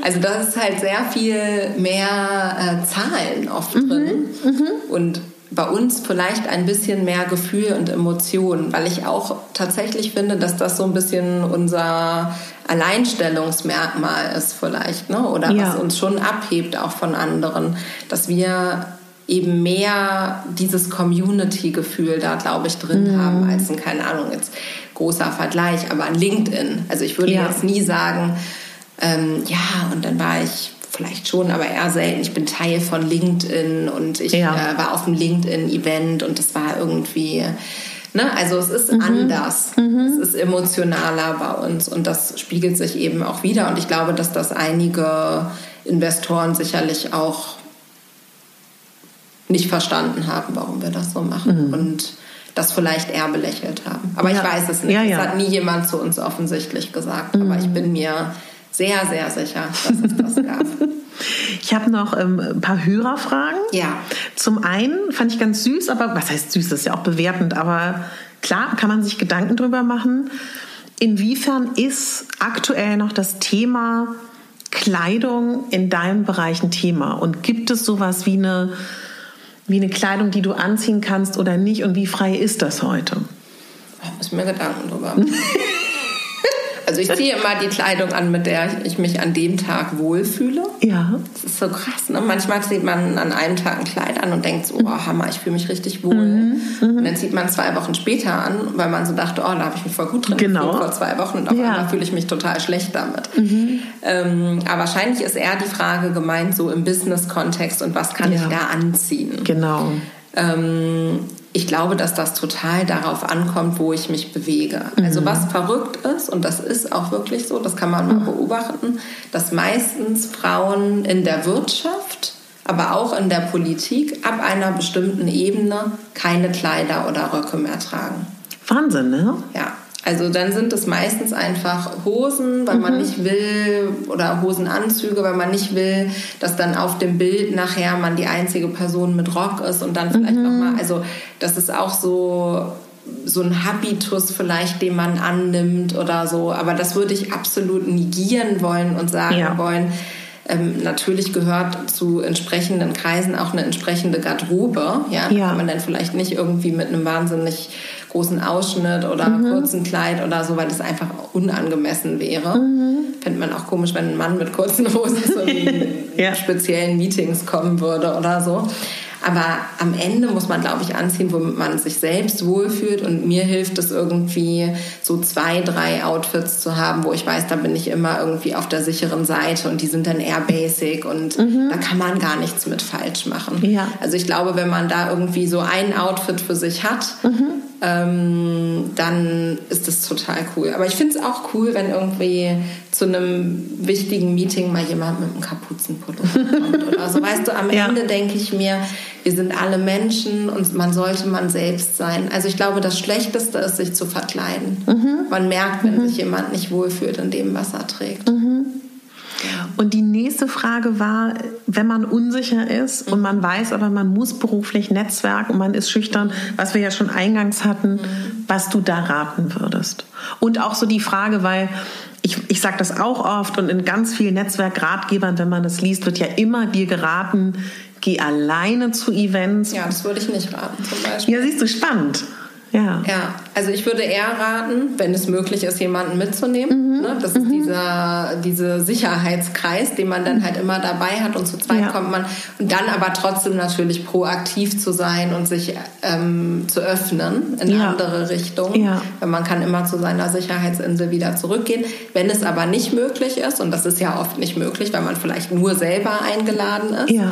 Also da ist halt sehr viel mehr äh, Zahlen oft mhm. drin. Mhm. Und bei uns vielleicht ein bisschen mehr Gefühl und Emotionen, weil ich auch tatsächlich finde, dass das so ein bisschen unser Alleinstellungsmerkmal ist vielleicht, ne? oder ja. was uns schon abhebt auch von anderen, dass wir eben mehr dieses Community-Gefühl da, glaube ich, drin mhm. haben, als ein, keine Ahnung, jetzt großer Vergleich, aber an LinkedIn. Also ich würde ja. jetzt nie sagen, ähm, ja, und dann war ich vielleicht schon, aber eher selten. Ich bin Teil von LinkedIn und ich ja. äh, war auf einem LinkedIn-Event und das war irgendwie, ne, also es ist mhm. anders. Mhm. Es ist emotionaler bei uns und das spiegelt sich eben auch wieder. Und ich glaube, dass das einige Investoren sicherlich auch nicht verstanden haben, warum wir das so machen. Mhm. Und das vielleicht eher belächelt haben. Aber ja. ich weiß es nicht. Ja, ja. Das hat nie jemand zu uns offensichtlich gesagt. Aber mhm. ich bin mir sehr, sehr sicher, dass es das gab. [LAUGHS] Ich habe noch ähm, ein paar Hörerfragen. Ja. Zum einen fand ich ganz süß, aber was heißt süß, das ist ja auch bewertend, aber klar kann man sich Gedanken drüber machen. Inwiefern ist aktuell noch das Thema Kleidung in deinem Bereich ein Thema? Und gibt es sowas wie eine wie eine Kleidung, die du anziehen kannst oder nicht und wie frei ist das heute? Ich muss mir Gedanken drüber machen. [LAUGHS] Also ich ziehe immer die Kleidung an, mit der ich mich an dem Tag wohlfühle. Ja. Das ist so krass. Ne? Manchmal zieht man an einem Tag ein Kleid an und denkt so, oh Hammer, ich fühle mich richtig wohl. Mhm. Und dann zieht man zwei Wochen später an, weil man so dachte, oh, da habe ich mich voll gut drin genau. vor zwei Wochen und auf ja. einmal fühle ich mich total schlecht damit. Mhm. Ähm, aber wahrscheinlich ist eher die Frage gemeint so im Business-Kontext und was kann ja. ich da anziehen. Genau. Ähm, ich glaube, dass das total darauf ankommt, wo ich mich bewege. Also mhm. Also was verrückt ist, und das ist auch wirklich so, das kann man mal mhm. beobachten, dass meistens Frauen in der Wirtschaft, aber auch in der Politik ab einer bestimmten Ebene keine Kleider oder Röcke mehr tragen. Wahnsinn, ne? Ja. Also dann sind es meistens einfach Hosen, weil mhm. man nicht will, oder Hosenanzüge, weil man nicht will, dass dann auf dem Bild nachher man die einzige Person mit Rock ist und dann vielleicht mhm. nochmal, also das ist auch so so ein Habitus vielleicht, den man annimmt oder so. Aber das würde ich absolut negieren wollen und sagen ja. wollen. Ähm, natürlich gehört zu entsprechenden Kreisen auch eine entsprechende Garderobe. Ja, ja. kann man dann vielleicht nicht irgendwie mit einem wahnsinnig großen Ausschnitt oder mhm. kurzen Kleid oder so, weil das einfach unangemessen wäre. Mhm. Fände man auch komisch, wenn ein Mann mit kurzen Hosen zu [LAUGHS] ja. speziellen Meetings kommen würde oder so. Aber am Ende muss man, glaube ich, anziehen, womit man sich selbst wohlfühlt. Und mir hilft es irgendwie, so zwei, drei Outfits zu haben, wo ich weiß, da bin ich immer irgendwie auf der sicheren Seite und die sind dann eher basic und mhm. da kann man gar nichts mit falsch machen. Ja. Also ich glaube, wenn man da irgendwie so ein Outfit für sich hat, mhm ähm, dann ist das total cool. Aber ich finde es auch cool, wenn irgendwie zu einem wichtigen Meeting mal jemand mit einem Kapuzenpullover kommt oder so. [LAUGHS] Weißt du, am ja. Ende denke ich mir, wir sind alle Menschen und man sollte man selbst sein. Also ich glaube, das Schlechteste ist, sich zu verkleiden. Mhm. Man merkt, wenn mhm. sich jemand nicht wohlfühlt in dem, was er trägt. Mhm. Und die nächste Frage war, wenn man unsicher ist und man weiß, aber man muss beruflich netzwerken und man ist schüchtern, was wir ja schon eingangs hatten, was du da raten würdest. Und auch so die Frage, weil ich, ich sage das auch oft und in ganz vielen Netzwerkratgebern, wenn man das liest, wird ja immer dir geraten, geh alleine zu Events. Ja, das würde ich nicht raten zum Beispiel. Ja, siehst du, spannend. Ja. ja, also ich würde eher raten, wenn es möglich ist, jemanden mitzunehmen. Mhm. Ne? Das ist mhm. dieser, dieser Sicherheitskreis, den man dann halt immer dabei hat und zu zweit ja. kommt man. Und dann aber trotzdem natürlich proaktiv zu sein und sich ähm, zu öffnen in ja. andere Richtungen. Ja. Weil man kann immer zu seiner Sicherheitsinsel wieder zurückgehen. Wenn es aber nicht möglich ist, und das ist ja oft nicht möglich, weil man vielleicht nur selber eingeladen ist, ja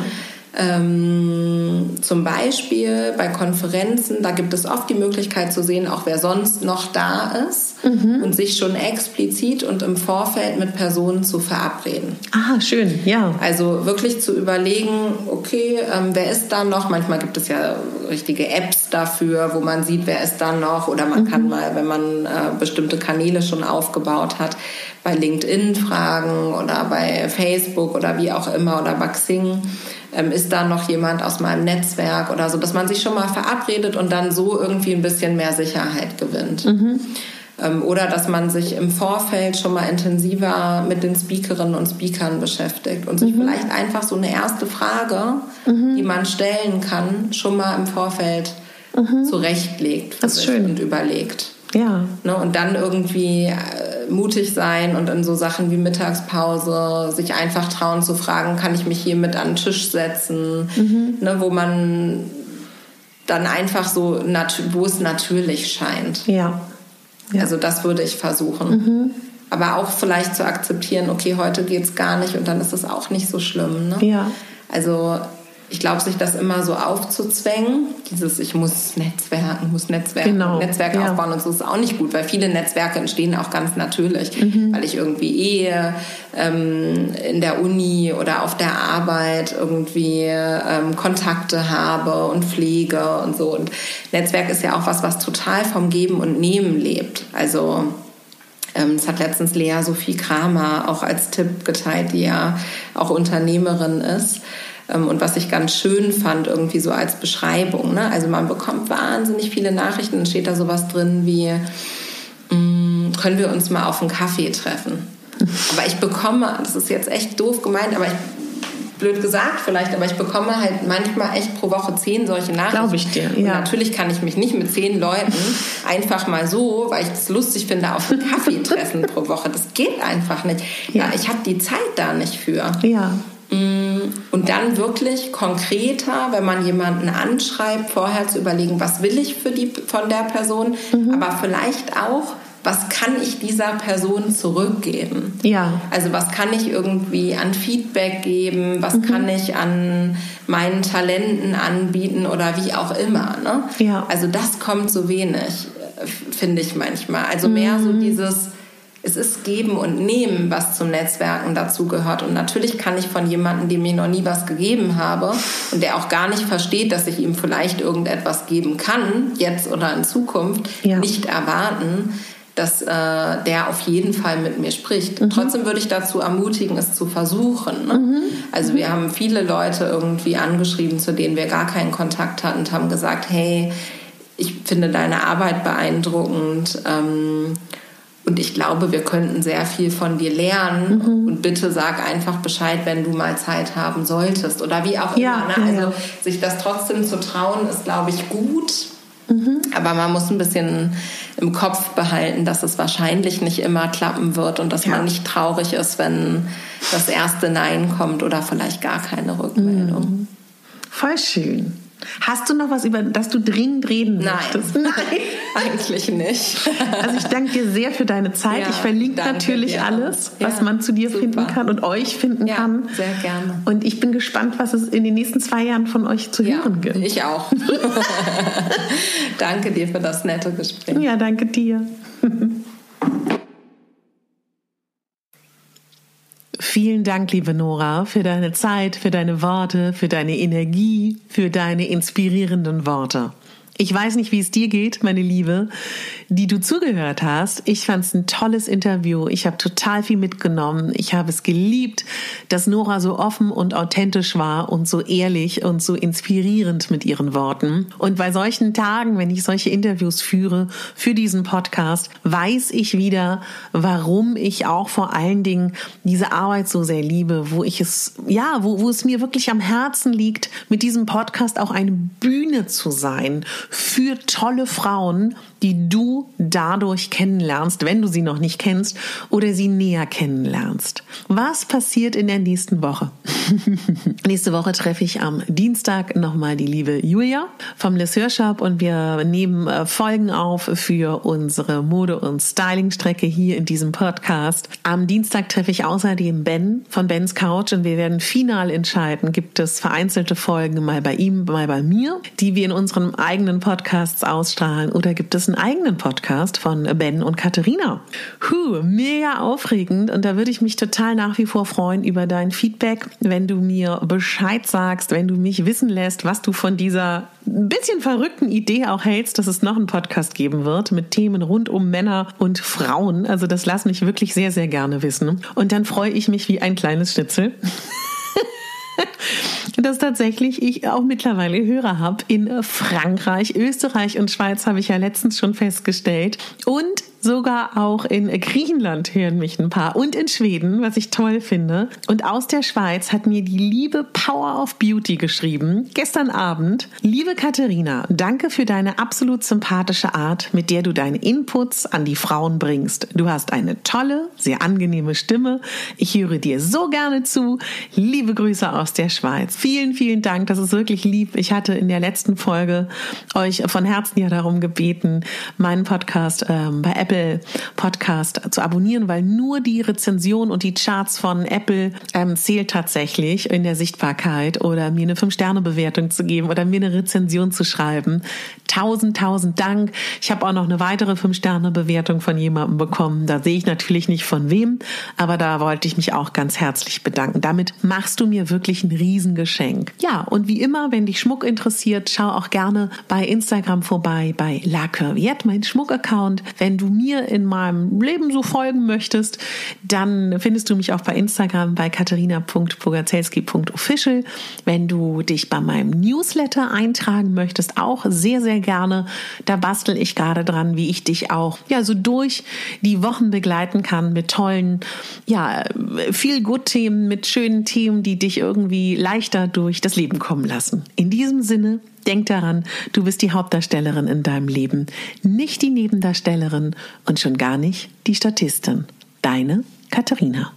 ähm, zum Beispiel bei Konferenzen, da gibt es oft die Möglichkeit zu sehen, auch wer sonst noch da ist mhm. und sich schon explizit und im Vorfeld mit Personen zu verabreden. Ah, schön, ja. Also wirklich zu überlegen, okay, ähm, wer ist da noch? Manchmal gibt es ja richtige Apps dafür, wo man sieht, wer ist da noch. Oder man mhm. kann mal, wenn man äh, bestimmte Kanäle schon aufgebaut hat, bei LinkedIn fragen oder bei Facebook oder wie auch immer oder bei Xing ähm, ist da noch jemand aus meinem Netzwerk oder so, dass man sich schon mal verabredet und dann so irgendwie ein bisschen mehr Sicherheit gewinnt. Mhm. Ähm, oder dass man sich im Vorfeld schon mal intensiver mit den Speakerinnen und Speakern beschäftigt und sich mhm. vielleicht einfach so eine erste Frage, mhm. die man stellen kann, schon mal im Vorfeld mhm. zurechtlegt das ist schön. und überlegt. Ja. Ne, und dann irgendwie äh, mutig sein und in so Sachen wie Mittagspause sich einfach trauen zu fragen, kann ich mich hier mit an den Tisch setzen, mhm. ne, wo man dann einfach so, wo es natürlich scheint. Ja. ja. Also das würde ich versuchen. Mhm. Aber auch vielleicht zu akzeptieren, okay, heute geht es gar nicht und dann ist es auch nicht so schlimm. Ne? Ja. Also ich glaube, sich das immer so aufzuzwängen, dieses ich muss Netzwerken, muss Netzwerken, genau. Netzwerke ja. aufbauen und so ist auch nicht gut, weil viele Netzwerke entstehen auch ganz natürlich, mhm. weil ich irgendwie eh ähm, in der Uni oder auf der Arbeit irgendwie ähm, Kontakte habe und pflege und so. Und Netzwerk ist ja auch was, was total vom Geben und Nehmen lebt. Also ähm, das hat letztens Lea Sophie Kramer auch als Tipp geteilt, die ja auch Unternehmerin ist. Ähm, und was ich ganz schön fand, irgendwie so als Beschreibung. Ne? Also man bekommt wahnsinnig viele Nachrichten und steht da sowas drin wie, mm, können wir uns mal auf einen Kaffee treffen? [LAUGHS] Aber ich bekomme, das ist jetzt echt doof gemeint, aber ich blöd gesagt vielleicht, aber ich bekomme halt manchmal echt pro Woche zehn solche Nachrichten. Glaube ich dir, ja. Natürlich kann ich mich nicht mit zehn Leuten [LAUGHS] einfach mal so, weil ich es lustig finde, auf einen Kaffee treffen pro Woche. Das geht einfach nicht. Ja, ich habe die Zeit da nicht für. Ja. Mm, und dann wirklich konkreter, wenn man jemanden anschreibt, vorher zu überlegen, was will ich für die, von der Person, mhm. aber vielleicht auch, was kann ich dieser Person zurückgeben? Ja. Also was kann ich irgendwie an Feedback geben? Was mhm. kann ich an meinen Talenten anbieten oder wie auch immer? Ne? Ja. Also das kommt so wenig, finde ich manchmal. Also mehr so mhm. dieses es ist Geben und Nehmen, was zum Netzwerken dazu gehört. Und natürlich kann ich von jemandem, dem ich noch nie was gegeben habe und der auch gar nicht versteht, dass ich ihm vielleicht irgendetwas geben kann, jetzt oder in Zukunft, ja. nicht erwarten, dass äh, der auf jeden Fall mit mir spricht. Mhm. Trotzdem würde ich dazu ermutigen, es zu versuchen. Ne? Mhm. Also wir haben viele Leute irgendwie angeschrieben, zu denen wir gar keinen Kontakt hatten und haben gesagt, hey, ich finde deine Arbeit beeindruckend. Ähm, und ich glaube, wir könnten sehr viel von dir lernen. Mhm. Und bitte sag einfach Bescheid, wenn du mal Zeit haben solltest. Oder wie auch ja, immer. Ne? Also sich das trotzdem zu trauen, ist, glaube ich, gut. Mhm. Aber man muss ein bisschen im Kopf behalten, dass es wahrscheinlich nicht immer klappen wird und dass ja. man nicht traurig ist, wenn das erste Nein kommt oder vielleicht gar keine Rückmeldung. Mhm. Voll schön. Hast du noch was, über das du dringend reden Nein. möchtest? Nein, [LAUGHS] eigentlich nicht. Also ich danke dir sehr für deine Zeit. Ja, ich verlinke natürlich dir. alles, was ja, man zu dir super. finden kann und euch finden ja, kann. Sehr gerne. Und ich bin gespannt, was es in den nächsten zwei Jahren von euch zu hören gibt. Ich auch. [LAUGHS] [LAUGHS] danke dir für das nette Gespräch. Ja, danke dir. Vielen Dank, liebe Nora, für deine Zeit, für deine Worte, für deine Energie, für deine inspirierenden Worte. Ich weiß nicht, wie es dir geht, meine Liebe, die du zugehört hast. Ich fand es ein tolles Interview. Ich habe total viel mitgenommen. Ich habe es geliebt, dass Nora so offen und authentisch war und so ehrlich und so inspirierend mit ihren Worten. Und bei solchen Tagen, wenn ich solche Interviews führe für diesen Podcast, weiß ich wieder, warum ich auch vor allen Dingen diese Arbeit so sehr liebe, wo ich es, ja, wo, wo es mir wirklich am Herzen liegt, mit diesem Podcast auch eine Bühne zu sein für tolle Frauen, die du dadurch kennenlernst, wenn du sie noch nicht kennst oder sie näher kennenlernst. Was passiert in der nächsten Woche? [LAUGHS] Nächste Woche treffe ich am Dienstag nochmal die liebe Julia vom Les Hörshop und wir nehmen äh, Folgen auf für unsere Mode- und Stylingstrecke hier in diesem Podcast. Am Dienstag treffe ich außerdem Ben von Bens Couch und wir werden final entscheiden, gibt es vereinzelte Folgen mal bei ihm, mal bei mir, die wir in unseren eigenen Podcasts ausstrahlen oder gibt es einen eigenen Podcast von Ben und Katharina. Huh, mega aufregend und da würde ich mich total nach wie vor freuen über dein Feedback, wenn du mir Bescheid sagst, wenn du mich wissen lässt, was du von dieser ein bisschen verrückten Idee auch hältst, dass es noch einen Podcast geben wird mit Themen rund um Männer und Frauen. Also das lass mich wirklich sehr, sehr gerne wissen. Und dann freue ich mich wie ein kleines Schnitzel. [LAUGHS] [LAUGHS] dass tatsächlich ich auch mittlerweile Hörer habe in Frankreich, Österreich und Schweiz, habe ich ja letztens schon festgestellt. Und Sogar auch in Griechenland hören mich ein paar und in Schweden, was ich toll finde. Und aus der Schweiz hat mir die liebe Power of Beauty geschrieben, gestern Abend. Liebe Katharina, danke für deine absolut sympathische Art, mit der du deine Inputs an die Frauen bringst. Du hast eine tolle, sehr angenehme Stimme. Ich höre dir so gerne zu. Liebe Grüße aus der Schweiz. Vielen, vielen Dank. Das ist wirklich lieb. Ich hatte in der letzten Folge euch von Herzen ja darum gebeten, meinen Podcast ähm, bei Apple Apple Podcast zu abonnieren, weil nur die Rezension und die Charts von Apple ähm, zählt tatsächlich in der Sichtbarkeit oder mir eine 5-Sterne-Bewertung zu geben oder mir eine Rezension zu schreiben. Tausend, tausend Dank. Ich habe auch noch eine weitere 5-Sterne-Bewertung von jemandem bekommen. Da sehe ich natürlich nicht von wem, aber da wollte ich mich auch ganz herzlich bedanken. Damit machst du mir wirklich ein Riesengeschenk. Ja, und wie immer, wenn dich Schmuck interessiert, schau auch gerne bei Instagram vorbei bei La Curviette, mein Schmuck-Account. Wenn du mir in meinem Leben so folgen möchtest, dann findest du mich auch bei Instagram bei katharina.bogazelski.official. Wenn du dich bei meinem Newsletter eintragen möchtest, auch sehr, sehr gerne. Da bastel ich gerade dran, wie ich dich auch ja so durch die Wochen begleiten kann mit tollen, ja, viel gut Themen, mit schönen Themen, die dich irgendwie leichter durch das Leben kommen lassen. In diesem Sinne, Denk daran, du bist die Hauptdarstellerin in deinem Leben, nicht die Nebendarstellerin und schon gar nicht die Statistin. Deine Katharina.